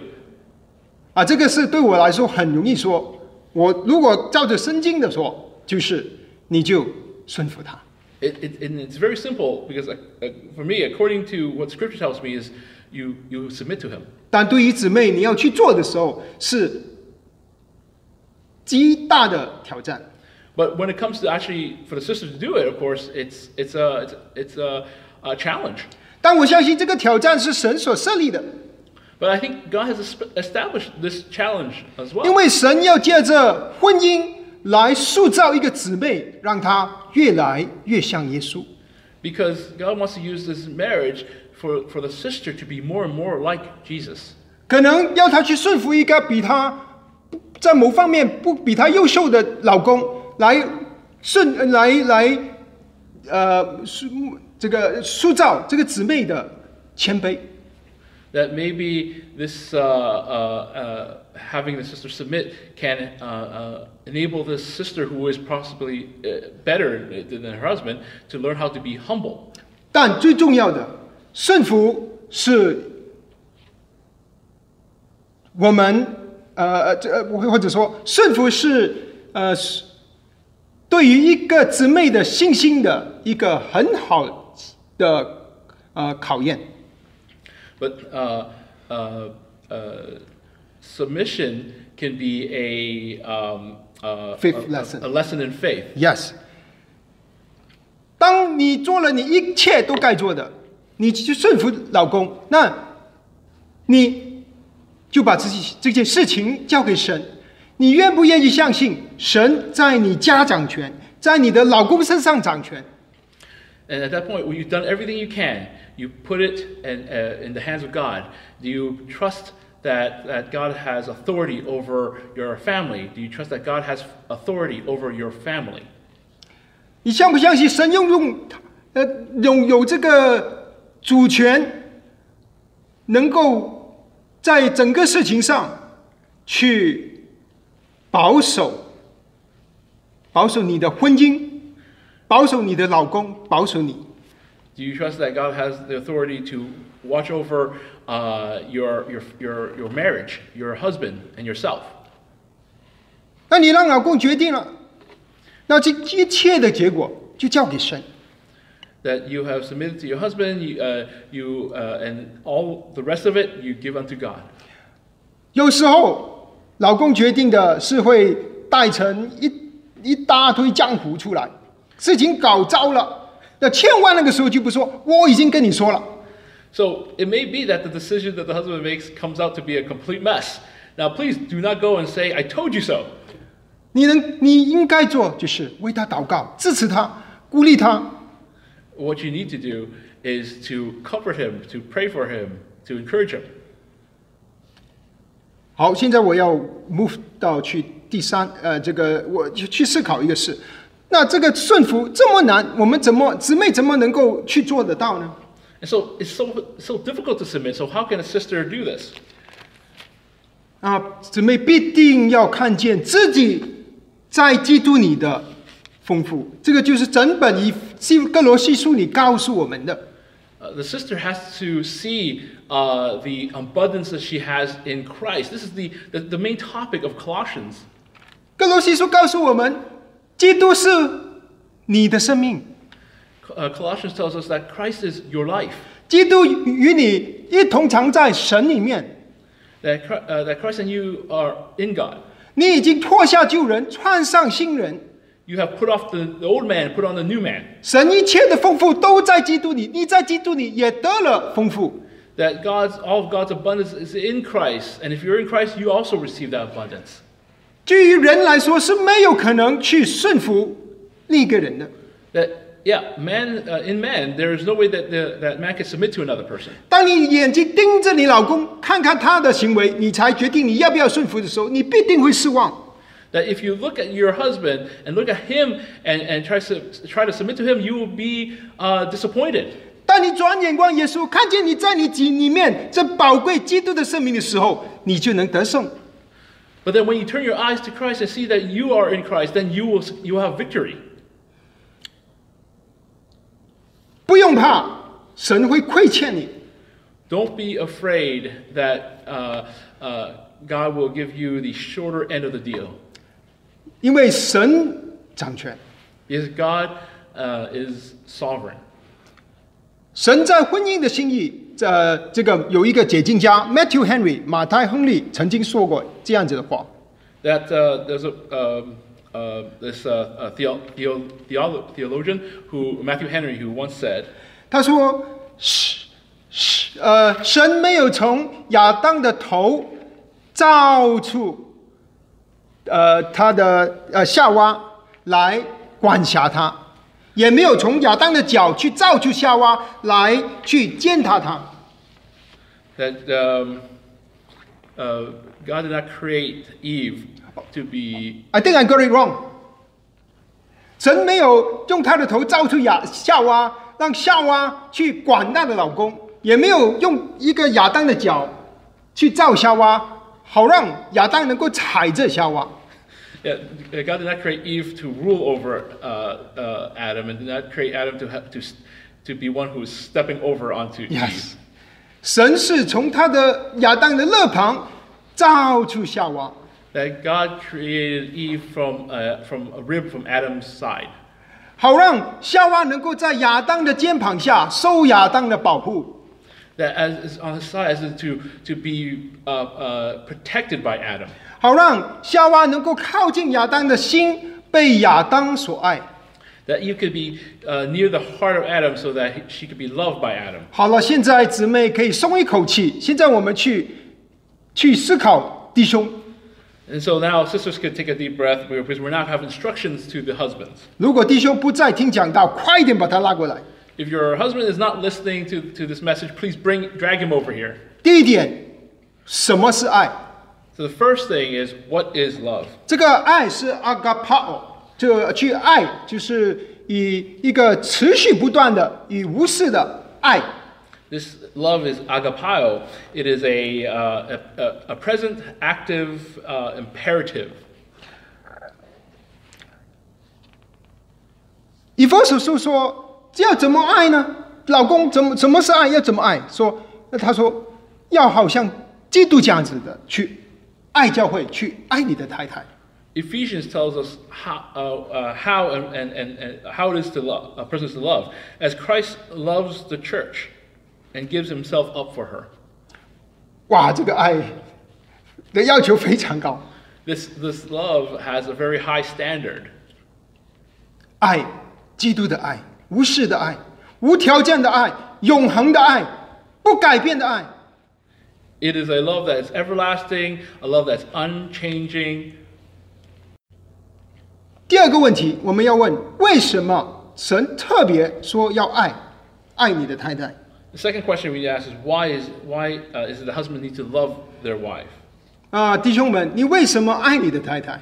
啊，这个是对我来说很容易说。我如果照着圣经的说，就是你就顺服他。It, it, and it's very simple because uh, uh, for me, according to what Scripture tells me, is you, you submit to him. 但对于姊妹你要去做的时候，是极大的挑战。 But when it comes to actually for the sister to do it, of course, it's, it's, a, it's, it's a, a challenge. 但我相信这个挑战是神所设立的， But I think God has esp- established this challenge as 因 well. 为神要借着婚姻来塑造一个姊妹，让她越来越像耶稣。 Because God wants to use this marriage for, for the sister to be more and more like Jesus. 可能要她去顺服一个比她 在某方面不比她优秀的老公，来顺呃来来呃塑这个塑造这个姊妹的谦卑。That maybe this uh, uh, uh, having the sister submit can uh, uh, enable this sister who is possibly uh, better than her husband to learn how to be humble. 但最重要的，顺服是我们呃呃这呃或者说顺服是呃是对于一个姊妹的信心的一个很好的呃考验。But uh, uh, uh, submission can be a, um, uh, Fifth a- a- lesson. a lesson in faith. Yes。当你做了你一切都该做的，你去顺服老公，那你就把自己这件事情交给神。你愿不愿意相信神在你家掌权，在你的老公身上掌权？ And at that point, when you've done everything you can, you put it in, uh, in the hands of God. Do you trust that, that God has authority over your family? Do you trust that God has authority over your family? 你相不相信神拥用呃拥有这个主权，能够 在整个事情上去保守保守你的婚姻，保守你的老公，保守你？Do you trust that God has the authority to watch over uh, your, your, your, your marriage, your husband, and yourself? 那你让老公决定了，那这一切的结果就交给神。That you have submitted to your husband, you, uh, you, uh, and all the rest of it you give unto God. 有时候，老公决定的是会带成一一大堆浆糊出来，事情搞糟了，那千万那个时候就不说我已经跟你说了，So it may be that the decision that the husband makes comes out to be a complete mess. Now, please do not go and say, I told you so. 你能你应该做就是为他祷告，支持他，鼓励他。What you need to do is to comfort him, to pray for him, to encourage him. 好，现在我要 move 到去第三，呃，这个我去去思考一个事，那这个顺服这么难，我们怎么姊妹怎么能够去做得到呢？ And so it's so, so difficult to submit. So, how can a sister do this? 啊，姊妹必定要看见自己在基督里的 丰富，这个就是整本以希哥罗西书里告诉我们的。Uh, the sister has to see uh, the abundance that she has in Christ. This is the, the, the main topic of Colossians. 哥罗西书告诉我们，基督是你的生命，Uh, Colossians tells us that Christ is your life, 基督与你一同藏在神里面 uh, that Christ and you are in God. 你已经脱下旧人，穿上新人。You have put off the, the old man, put on the new man. 神一切的丰富都在基督里，你在基督里也得了丰富。 That God's all of God's abundance is in Christ, and if you're in Christ, you also receive that abundance. 对于人来说是没有可能去顺服另一个人的。 That yeah, man uh, in man, there is no way that the, that man can submit to another person. 当你眼睛盯着你老公，看看他的行为，你才决定你要不要顺服的时候，你必定会失望。 That if you look at your husband and look at him and, and try to try to submit to him, you will be uh, disappointed. 当你转眼望耶稣，看见你在你己里面这宝贵基督的生命的时候，你就能得胜。 But then when you turn your eyes to Christ and see that you are in Christ, then you will you will have victory. 不用怕，神会亏欠你。 Don't be afraid that uh, uh, God will give you the shorter end of the deal. 因为神掌权，Because God uh, is sovereign. 神在婚姻的心意，呃这个有一个解经家 Matthew Henry 马太亨利曾经说过这样子的话：That uh, there's a um, uh, this uh, uh, theo- theo- theolo- theologian who Matthew Henry who once said 他说，是是呃，神没有从亚当的头造出呃他的呃夏娃来管辖他，也没有从亚当的脚去造出夏娃来去践踏他。that um, uh, God did not create Eve to be I think I got it wrong。神没有用他的头造出亚夏娃，让夏娃去管她的老公，也没有用一个亚当的脚去造夏娃，好让亚当能够踩着夏娃。 Yeah, God did not create Eve to rule over uh, uh, Adam, and did not create Adam to have, to s- to be one who is stepping over onto Eve. Yes，神是从他的亚当的肋旁造出夏娃， That God created Eve from uh, from a rib from Adam's side, 好让夏娃能够在亚当的肩膀下受亚当的保护。 that as is on his side as in to to be uh, uh, protected by Adam, 好让夏娃能够靠近亚当的心，被亚当所爱。 that you could be uh, near the heart of Adam, so that he- she could be loved by Adam. 好了，现在姊妹可以松一口气。现在我们去去思考弟兄， And so now sisters could take a deep breath because we're now have instructions to the husbands. 如果弟兄不再听讲道，快一点把他拉过来。 If your husband is not listening to, to this message, please bring drag him over here. 第一点，什么是爱？So the first thing is what is love? 这个爱是 This love is agapao. It is a uh, a, a, present active uh, imperative. 以弗所书说。这要怎么爱呢？老公怎么什么是爱？要怎么爱？说，那他说要好像基督这样子的去爱教会，去爱你的太太。 Ephesians tells us how, uh, uh, how and, and, and, and how it is to love, a person is to love, as Christ loves the church and gives himself up for her. 哇，这个爱的要求非常高， This, this love has a very high standard. 爱基督的爱， 无私的爱，无条件的爱，永恒的爱，不改变的爱。 It is a love that is everlasting, a love that's unchanging. 第二个问题，我们要问：为什么神特别说要爱爱你的太太？ The second question we ask is why is why uh, is it the husband need to love their wife? 啊、弟兄们，你为什么爱你的太太？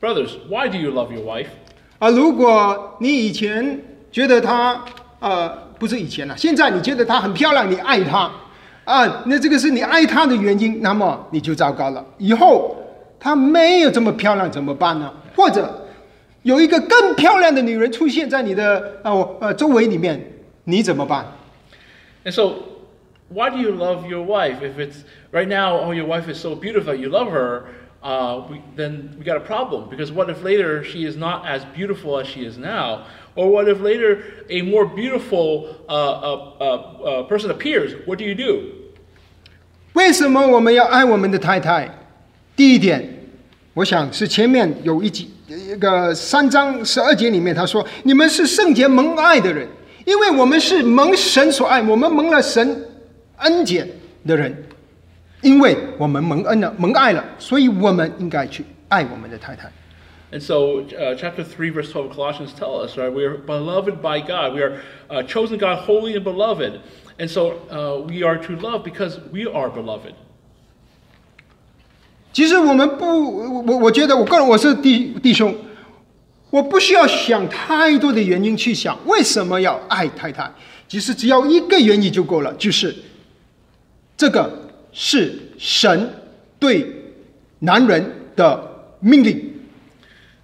Brothers, why do you love your wife? 啊，如果你以前 觉得她，呃，不是以前了，现在你觉得她很漂亮，你爱她，啊，那这个是你爱她的原因，那么你就糟糕了。以后她没有这么漂亮怎么办呢？或者有一个更漂亮的女人出现在你的呃呃周围里面，你怎么办？And so, why do you love your wife? If it's right now, oh, your wife is so beautiful, you love her, uh, we, then we got a problem. Because what if later she is not as beautiful as she is now? Or what if later a more beautiful uh, uh, uh, person appears? What do you do? 为什么我们要爱我们的太太？第一点，我想是前面有一集一个三章十二节里面他说：“你们是圣洁蒙爱的人，因为我们是蒙神所爱，我们蒙了神恩典的人，因为我们蒙恩了，蒙爱了，所以我们应该去爱我们的太太。” And so, uh, chapter 3, verse 12 of Colossians tell us, right, we are beloved by God. We are uh, chosen God, holy and beloved. And so, uh, we are to love because we are beloved. 其实我们不，我我觉得我个人我是弟弟兄，我不需要想太多的原因去想为什么要爱太太。其实只要一个原因就够了，就是这个是神对男人的命令。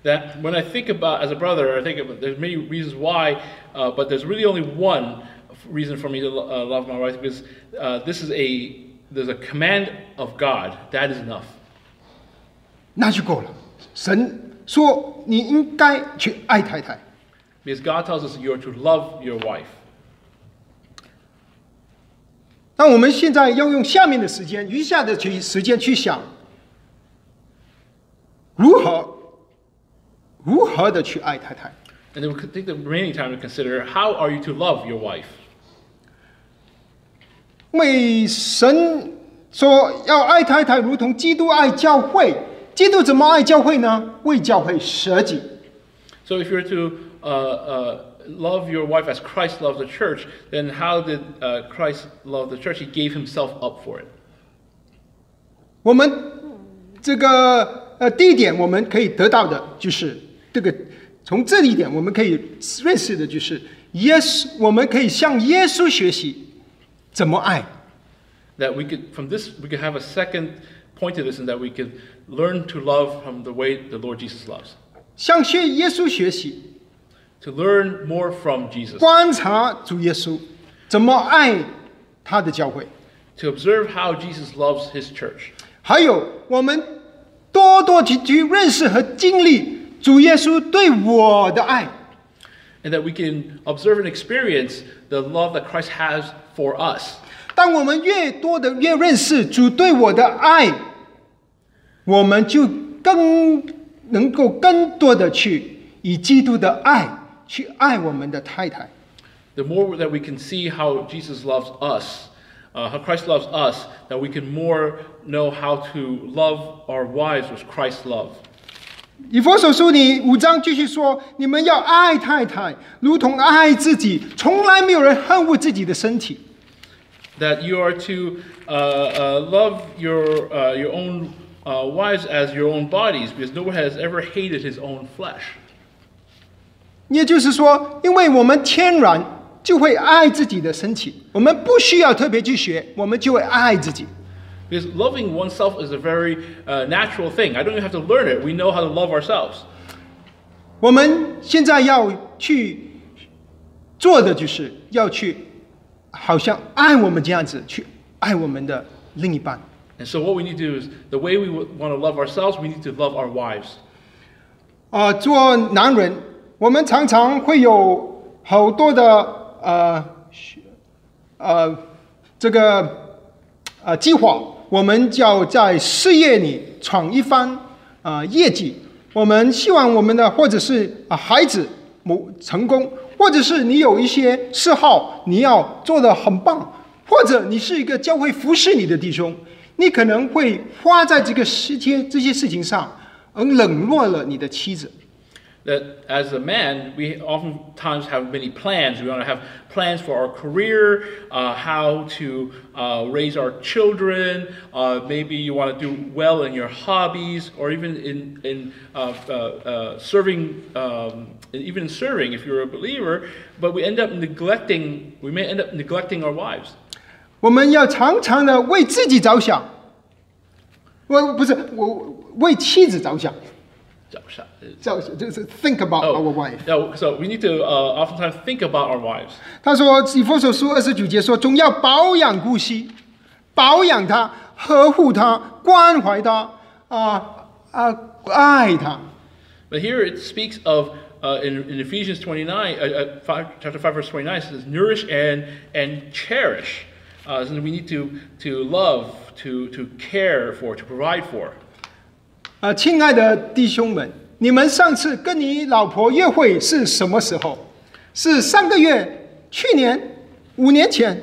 That when I think about, as a brother, I think about, there's many reasons why, uh, but there's really only one reason for me to lo- uh, love my wife because uh, this is a, there's a command of God. That is enough. 那就够了。神说你应该去爱太太。 Because God tells us you're to love your wife. 那我们现在要用下面的时间，余下的去时间去想，如何 如何的去爱太太。 And then we could take the remaining time to consider how are you to love your wife? 因为神说要爱太太，如同基督爱教会。基督怎么爱教会呢？为教会舍己。 So if you're to uh, uh, love your wife as Christ loved the church, then how did uh, Christ love the church? He gave himself up for it. 我们这个呃第一点，我们可以得到的就是 这个，从这一点我们可以认识的就是耶稣，我们可以向耶稣学习怎么爱。 That we could, from this, we could have a second point to this, and that we could learn to love from the way the Lord Jesus loves. 向学耶稣学习， To learn more from Jesus. 观察主耶稣怎么爱他的教会， To observe how Jesus loves his church. 还有我们多多去去认识和经历 主耶稣对我的爱。 And that we can observe and experience the love that Christ has for us. 当我们越多的越认识主对我的爱，我们就更能够更多的去以基督的爱去爱我们的太太。 The more that we can see how Jesus loves us, uh, how Christ loves us, that we can more know how to love our wives with Christ's love. 以佛所书里五章继续说：你们要爱太太，如同爱自己。从来没有人恨恶自己的身体。That you are to uh, uh, love your, uh, your own uh, wives as your own bodies, because no one has ever hated his own flesh. 也就是说，因为我们天然就会爱自己的身体，我们不需要特别去学，我们就会爱自己。Because loving oneself is a very uh, natural thing. I don't even have to learn it. We know how to love ourselves. 我们现在要去做的，就是要去，好像爱我们这样子去爱我们的另一半。 And so, what we need to do is the way we w- want to love ourselves, we need to love our wives. 啊、做男人，我们常常会有好多的呃呃这个呃计划， 我们叫在事业里闯一番啊、业绩。我们希望我们的或者是啊、孩子某成功，或者是你有一些嗜好，你要做的很棒，或者你是一个教会服侍你的弟兄，你可能会花在这个时间这些事情上，而冷落了你的妻子。That as a man, we oftentimes have many plans. We want to have plans for our career, uh, how to uh, raise our children. Uh, maybe you want to do well in your hobbies, or even in in uh, uh, uh, serving, um, even in serving if you're a believer. But we end up neglecting. We may end up neglecting our wives. 我们要常常的为自己着想，我不是我为妻子着想， 着想就是 think about our wife。 no, so we need to uh, oftentimes think about our wives. 他说以弗所书二十九节说，总要保养顾惜，保养她，呵护她，关怀她，啊啊爱她。 But here it speaks of uh, in, in Ephesians 29, uh, uh, five, chapter 5, verse 29, it says, nourish and, and cherish. Uh, so we need to, to love, to, to care for, to provide for. 啊，亲爱的弟兄们，你们上次跟你老婆约会是什么时候？是上个月、去年、五年前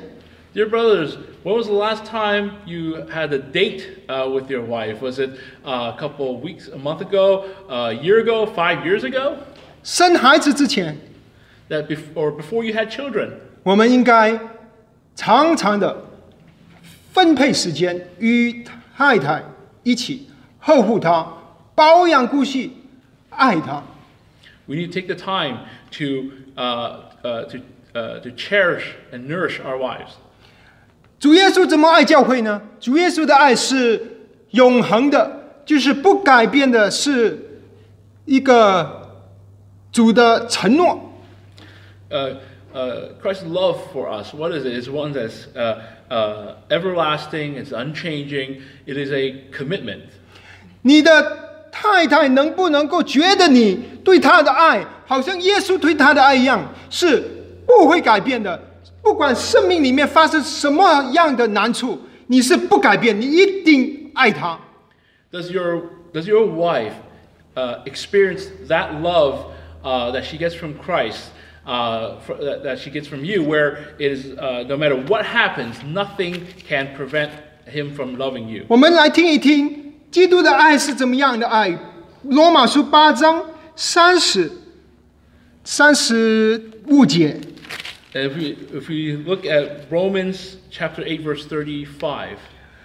？Dear brothers, when was the last time you had a date uh, with your wife? Was it uh, a couple of weeks, a month ago, a year ago, five years ago? 生孩子之前，That before before you had children? 我们应该常常的分配时间与太太一起 呵护她、保养顾惜、爱她。 We need to take the time to, uh, uh, to, uh, to cherish and nourish our wives. 主耶稣怎么爱教会呢？主耶稣的爱是永恒的，就是不改变的，是一个主的承诺。 uh, uh, Christ's love for us, what is it? It's one that's uh, uh, everlasting, it's unchanging, it is a commitment. 你的太太能不能够觉得你对她的爱，好像耶稣对她的爱一样，是不会改变的？不管生命里面发生什么样的难处，你是不改变，你一定爱她。 Does your, does your wife uh, experience that love uh, that she gets from Christ, uh, fr- that, that she gets from you, where it is uh, no matter what happens, nothing can prevent him from loving you? 我们来听一听 基督的爱是怎么样的爱。罗马书八章三十、三十五节， And if we, if we look at Romans chapter 8, verse 35,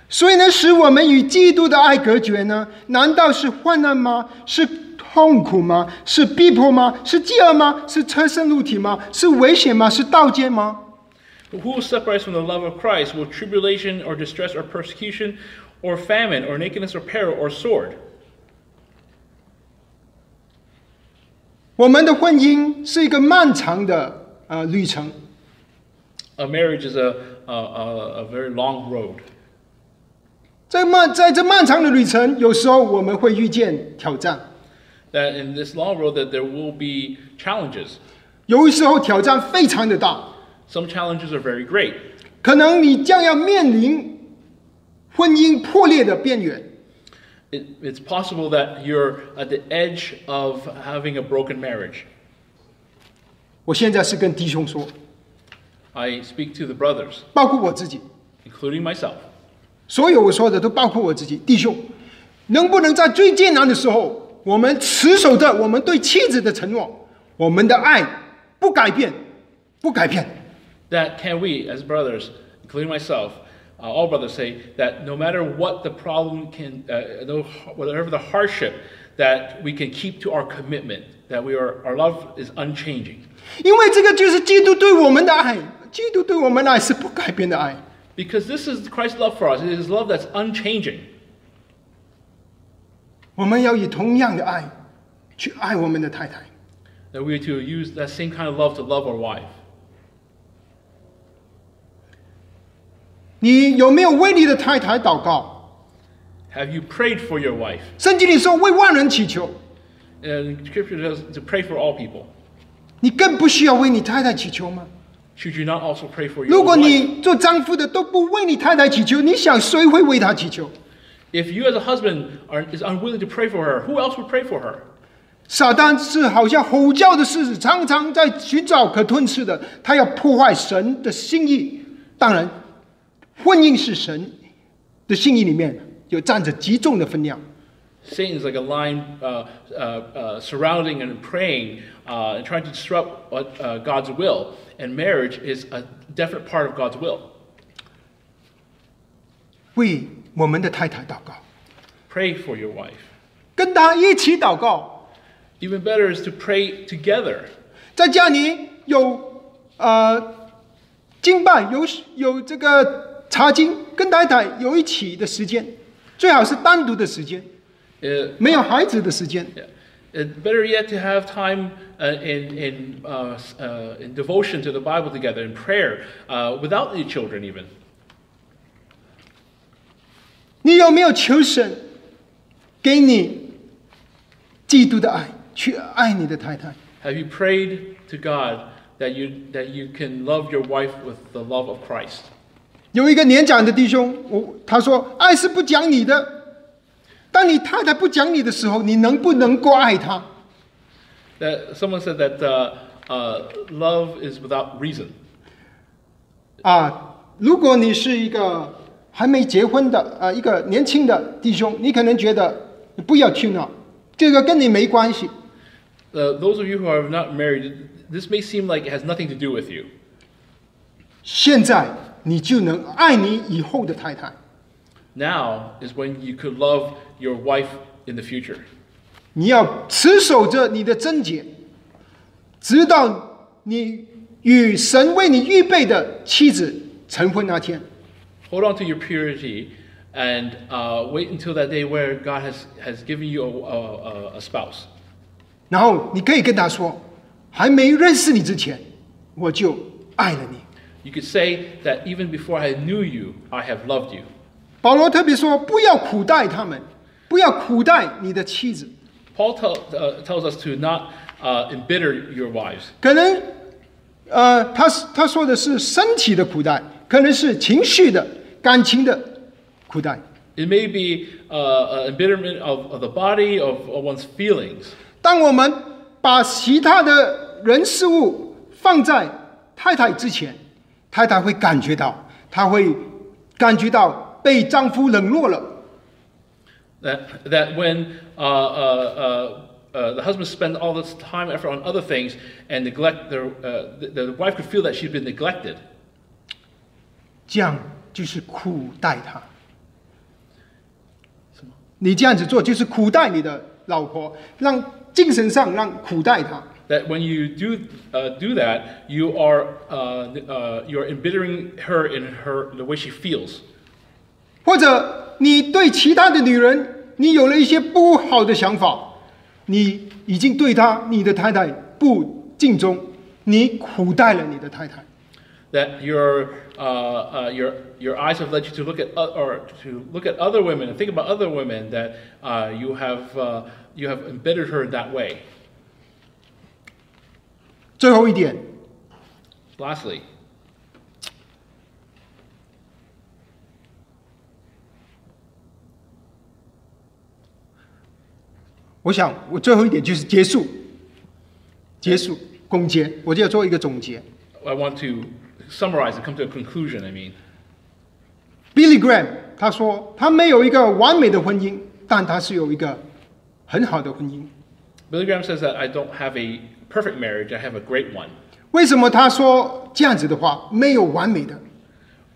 所以呢，使我们与基督的爱隔绝呢？难道是患难吗？是痛苦吗？是逼迫吗？是饥饿吗？是车身入体吗？是危险吗？是盗奸吗？ But who will separate us from the love of Christ? Will tribulation or distress or persecution or famine or nakedness or peril or sword? 我们的婚姻是一个漫长的呃旅程， A marriage is a, a, a, a very long road. 在漫在这漫长的旅程，有时候我们会遇见挑战， That in this long road that there will be challenges. 有时候挑战非常的大， Some challenges are very great. 可能你将要面临 婚姻破裂的边缘。 It, it's possible that you're at the edge of having a broken marriage. 我现在是跟弟兄说， I speak to the brothers, 包括我自己， including myself. 所有我说的都包括我自己。弟兄，能不能在最艰难的时候，我们持守着我们对妻子的承诺，我们的爱不改变，不改变。 That can we, as brothers, including myself, uh, all brothers say that no matter what the problem can, uh, no, whatever the hardship, that we can keep to our commitment, that we are, our love is unchanging. 因为这个就是基督对我们的爱，基督对我们的爱是不改变的爱。 Because this is Christ's love for us. It is love that's unchanging. 我们要以同样的爱去爱我们的太太。 That we are to use that same kind of love to love our wife. 你有没有为你的太太祷告？ Have you prayed for your wife? 圣经里说为万人祈求， And Scripture says to pray for all people. 你更不需要为你太太祈求吗？ Should you not also pray for your 如果 wife? 你做丈夫的都不为你太太祈求，你想谁会为她祈求？ If you as a husband are, is unwilling to pray for her, who else would pray for her? 撒旦是好像吼叫的狮子，常常在寻找可吞噬的，他要破坏神的心意。当然， 婚姻是神的心意里面有占着极重的分量。 Satan is like a lion uh, uh, uh, surrounding and praying uh, and trying to disrupt what, uh, God's will. And marriage is a definite part of God's will. 为我们的太太祷告， Pray for your wife. 跟她一起祷告。 Even better is to pray together. 在家里有呃敬拜，有有这个 查经跟太太有一起的时间，最好是单独的时间，呃，没有孩子的时间。Uh, better yet, to have time uh, in, in, uh, uh in devotion to the Bible together, in prayer, uh, without the children even. 你有没有求神给你基督的爱，去爱你的太太？Have you prayed to God that you that you can love your wife with the love of Christ? 有一个年长的弟兄，我他说：“爱是不讲理的。当你太太不讲理的时候，你能不能够爱她？That someone said that uh, uh, love is without reason. 啊，如果你是一个还没结婚的啊，一个年轻的弟兄，你可能觉得你不要去闹，这个跟你没关系。Uh, those of you who are not married, this may seem like it has nothing to do with you. 现在你就能爱你以后的太太，Now is when you could love your wife in the future. 你要持守着你的贞洁，直到你与神为你预备的妻子成婚那天。Hold on to your purity and uh, wait until that day where God has, has given you a, a, spouse. 然后你可以跟他说，还没认识你之前，我就爱了你。You could say that even before I knew you, I have loved you. 保罗特别说，不要苦待他们，不要苦待你的妻子。 Paul tell, uh, tells us to not uh, embitter your wives. 可能，呃，他是他说的是身体的苦待，可能是情绪的、感情的苦待。 It may be uh, an embitterment of, of the body, of, of one's feelings. 当我们把其他的人事物放在太太之前， 太太会感觉到，她会感觉到被丈夫冷落了。That, that when uh, uh, uh, uh, the husband spends all this time, effort on other things, and neglect the, uh, the, the wife could feel that she's been neglected. 这样就是苦待她。你这样子做就是苦待你的老婆，让精神上让苦待她。That when you do uh, do that, you are uh, uh, you're embittering her in her the way she feels. 或者你对其他的女人，你有了一些不好的想法，你已经对她、你的太太不敬重，你苦待了你的太太。 That your uh, uh, your your eyes have led you to look at o- or to look at other women and think about other women that uh, you have uh, you have embittered her in that way. 最后一点 lastly 我想我最后一点就是结束结束攻坚我就要做一个总结 i want to summarize and come to a conclusion i mean billy graham 他说他没有一个完美的婚姻但他是有一个很好的婚姻 billy graham says that i don't have a perfect marriage, I have a great one. 为什么他说这样子的话？没有完美的，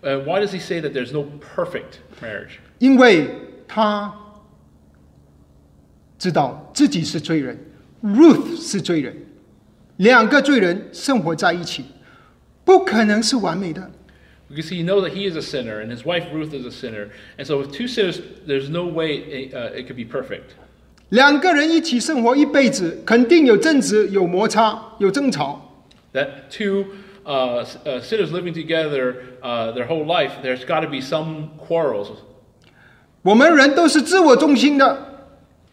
Uh, why does he say that there's no perfect marriage? 因为他知道自己是罪人，Ruth 是罪人，两个罪人生活在一起，不可能是完美的。 Because he knows that he is a sinner and his wife Ruth is a sinner. And so with two sinners, there's no way uh, it could be perfect. 两个人一起生活一辈子，肯定有争执、有摩擦、有争吵。That two uh, s- uh, sinners living together uh, their whole life, there's got to be some quarrels. 我们人都是自我中心的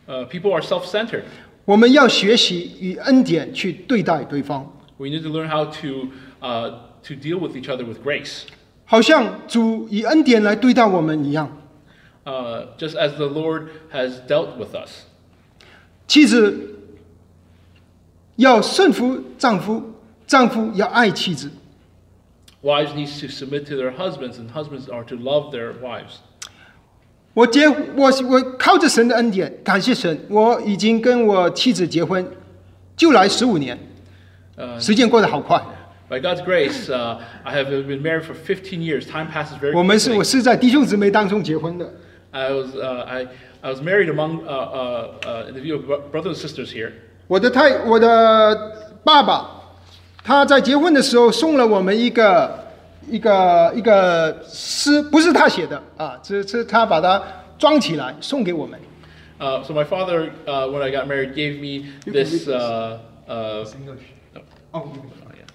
，Uh, people are self centered. 我们要学习以恩典去对待对方，We need to learn how to, uh, to deal with each other with grace. 好像主以恩典来对待我们一样。Uh, just as the Lord has dealt with us. 妻子要顺服丈夫，丈夫要爱妻子。Wives need to submit to their husbands, and husbands are to love their wives. 我结我我靠着神的恩典，感谢神，我已经跟我妻子结婚，就来十五年，Uh, 时间过得好快。by God's grace, uh, I have been married for 15 years. Time passes very 我们是.我是在弟兄姊妹当中结婚的。I was, uh, I, I was married among uh, uh, uh, in the view of bro- brothers and sisters here. 我的太我的爸爸，他在结婚的时候送了我们一个一个一个诗，不是他写的啊，这是他把它装起来送给我们。 Uh, so my father, uh, when I got married, gave me You can this. read this. Uh, uh, Oh, oh, yes.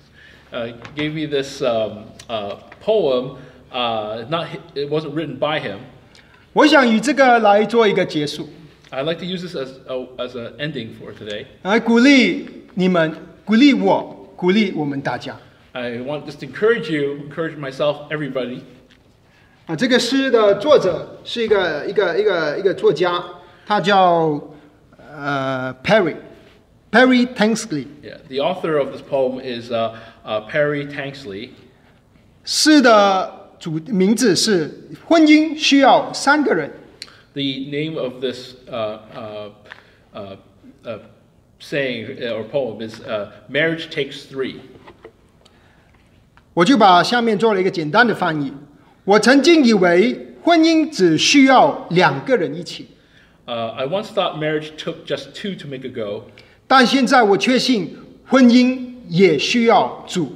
uh, gave me this um, uh, poem. Uh, not hi- it wasn't written by him. 我想以这个来做一个结束， I'd like to use this as a, as an ending for today. 来鼓励你们，鼓励我，鼓励我们大家。 I want just to encourage you, encourage myself, everybody. 啊，这个诗的作者是一个一个一个一个作家，他叫呃 Perry Perry Tanksley。 Yeah, the author of this poem is uh, uh, Perry Tanksley. 诗的 主名字是“婚姻需要三个人 The name of this uh, uh, uh, uh, saying uh, or poem is uh, "Marriage Takes Three." ”，我就把下面做了一个简单的翻译。我曾经以为婚姻只需要两个人一起，Uh, I once thought marriage took just two to make a go, 但现在我确信婚姻也需要主。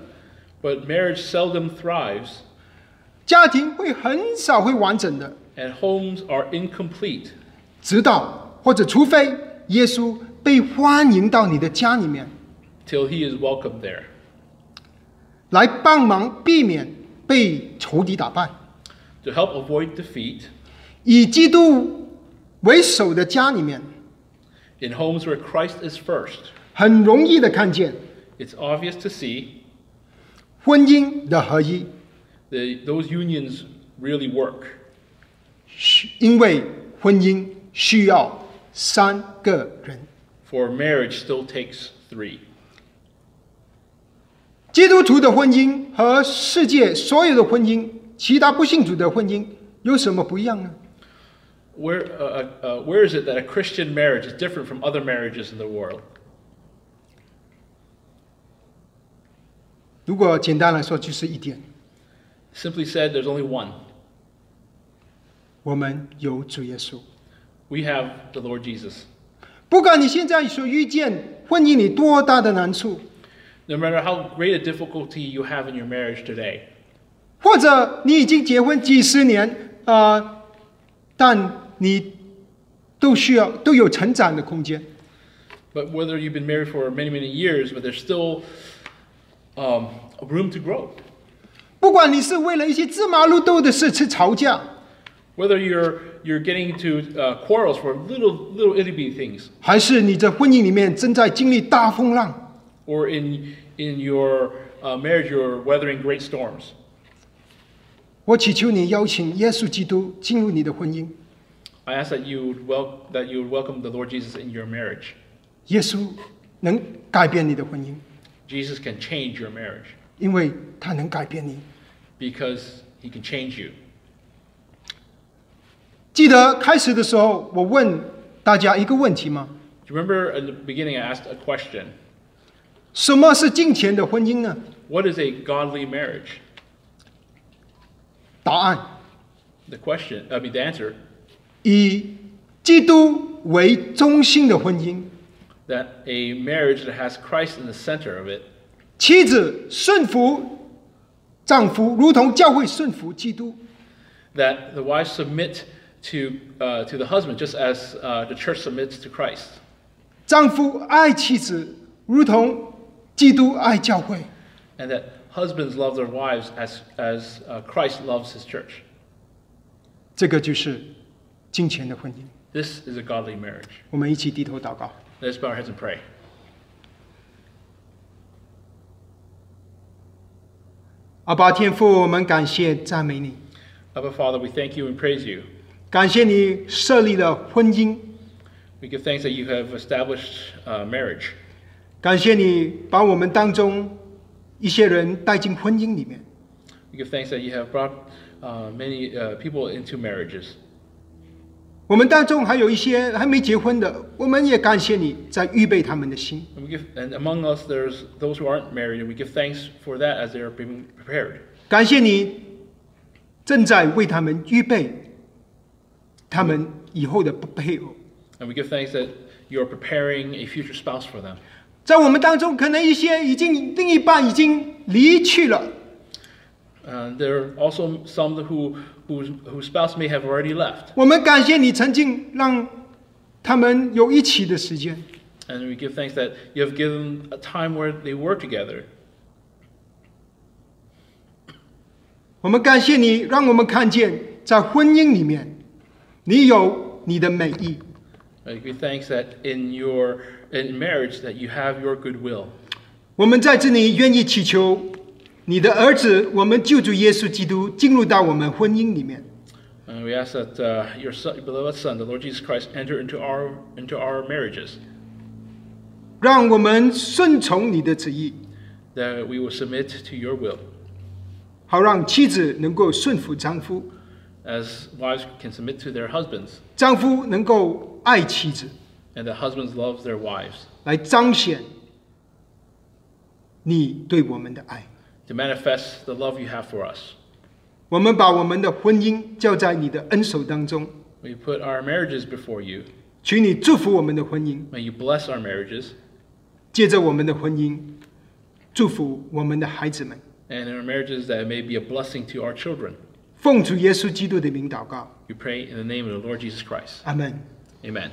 But marriage seldom thrives, 家庭会很少会完整的， and homes are incomplete 直到或者除非耶稣被欢迎到你的家里面， till he is welcomed there. 来帮忙避免被仇敌打败。 To help avoid defeat, 以基督为首的家里面， in homes where Christ is first, 很容易的看见 it's obvious to see 婚姻的合一， that those unions really work. 需因为婚姻需要三个人。 For marriage still takes three. 基督徒的婚姻和世界所有的婚姻，其他不信主的婚姻有什么不一样呢？ Where, uh, uh, where is it that a Christian marriage is different from other marriages in the world? 如果简单来说，就是一点： Simply said, there's only one. 我们有主耶稣。 We have the Lord Jesus. 不管你现在所遇见婚姻里多大的难处， No matter how great a difficulty you have in your marriage today, 或者你已经结婚几十年，啊，但你都需要都有成长的空间。 But whether you've been married for many, many years, but there's still um, room to grow. 不管你是为了一些芝麻绿豆的事去吵架， Whether you're you're getting into uh, quarrels for little little itty bitty things, 还是你在婚姻里面正在经历大风浪， or in in your uh, marriage you're weathering great storms. 我祈求你邀请耶稣基督进入你的婚姻。 I ask that you would wel- that you would welcome the Lord Jesus in your marriage. 耶稣能改变你的婚姻， Jesus can change your marriage. 因为他能改变你。Because he can change you. 记得开始的时候，我问大家一个问题吗？Do you remember at the beginning I asked a question? 什么是敬虔的婚姻呢？What is a godly marriage? The question, I mean the answer, 以基督为中心的婚姻 that a marriage that has Christ in the center of it. 妻子顺服丈夫，如同教会顺服基督。That the wife submit to uh, to the husband, just as uh, the church submits to Christ. 丈夫爱妻子，如同基督爱教会。And that husbands love their wives as as uh, Christ loves his church. 这个就是敬虔的婚姻。This is a godly marriage. 我们一起低头祷告。Let's bow our heads and pray. 阿爸天父，我们感谢赞美你， Abba Father, we thank you and praise you. 感谢你设立了婚姻， We give thanks that you have established uh, marriage. 感谢你把我们当中一些人带进婚姻里面。 We give thanks that you have brought uh, many uh, people into marriages. 我们当中还有一些还没结婚的，我们也感谢你在预备他们的心。 And we give, and among us, there's those who aren't married, and we give thanks for that as they are being prepared. 感谢你正在为他们预备他们以后的配偶。 And we give thanks that you are preparing a future spouse for them. 在我们当中，可能一些已经另一半已经离去了， And there are also some who, whose, whose spouse may have already left. 我们感谢你曾经让他们有一起的时间。 And we give thanks that you have given a time where they were together. 我们感谢你，让我们看见在婚姻里面，你有你的美意。 I give thanks that in your in marriage that you have your goodwill. 我们在这里愿意祈求 你的儿子，我们救主耶稣基督进入到我们婚姻里面， And we ask that uh, your son, beloved Son, the Lord Jesus Christ, enter into our into our marriages, 让我们顺从你的旨意， that we will submit to your will, 好让妻子能够顺服丈夫， as wives can submit to their husbands, 丈夫能够爱妻子， and that husbands love their wives, 来彰显你对我们的爱。 to manifest the love you have for us. 我们把我们的婚姻交在你的恩手当中， We put our marriages before you. 求你祝福我们的婚姻， May you bless our marriages, 借着我们的婚姻，祝福我们的孩子们。 and in our marriages that it may be a blessing to our children. 奉主耶稣基督的名祷告， We pray in the name of the Lord Jesus Christ. 阿门。 Amen.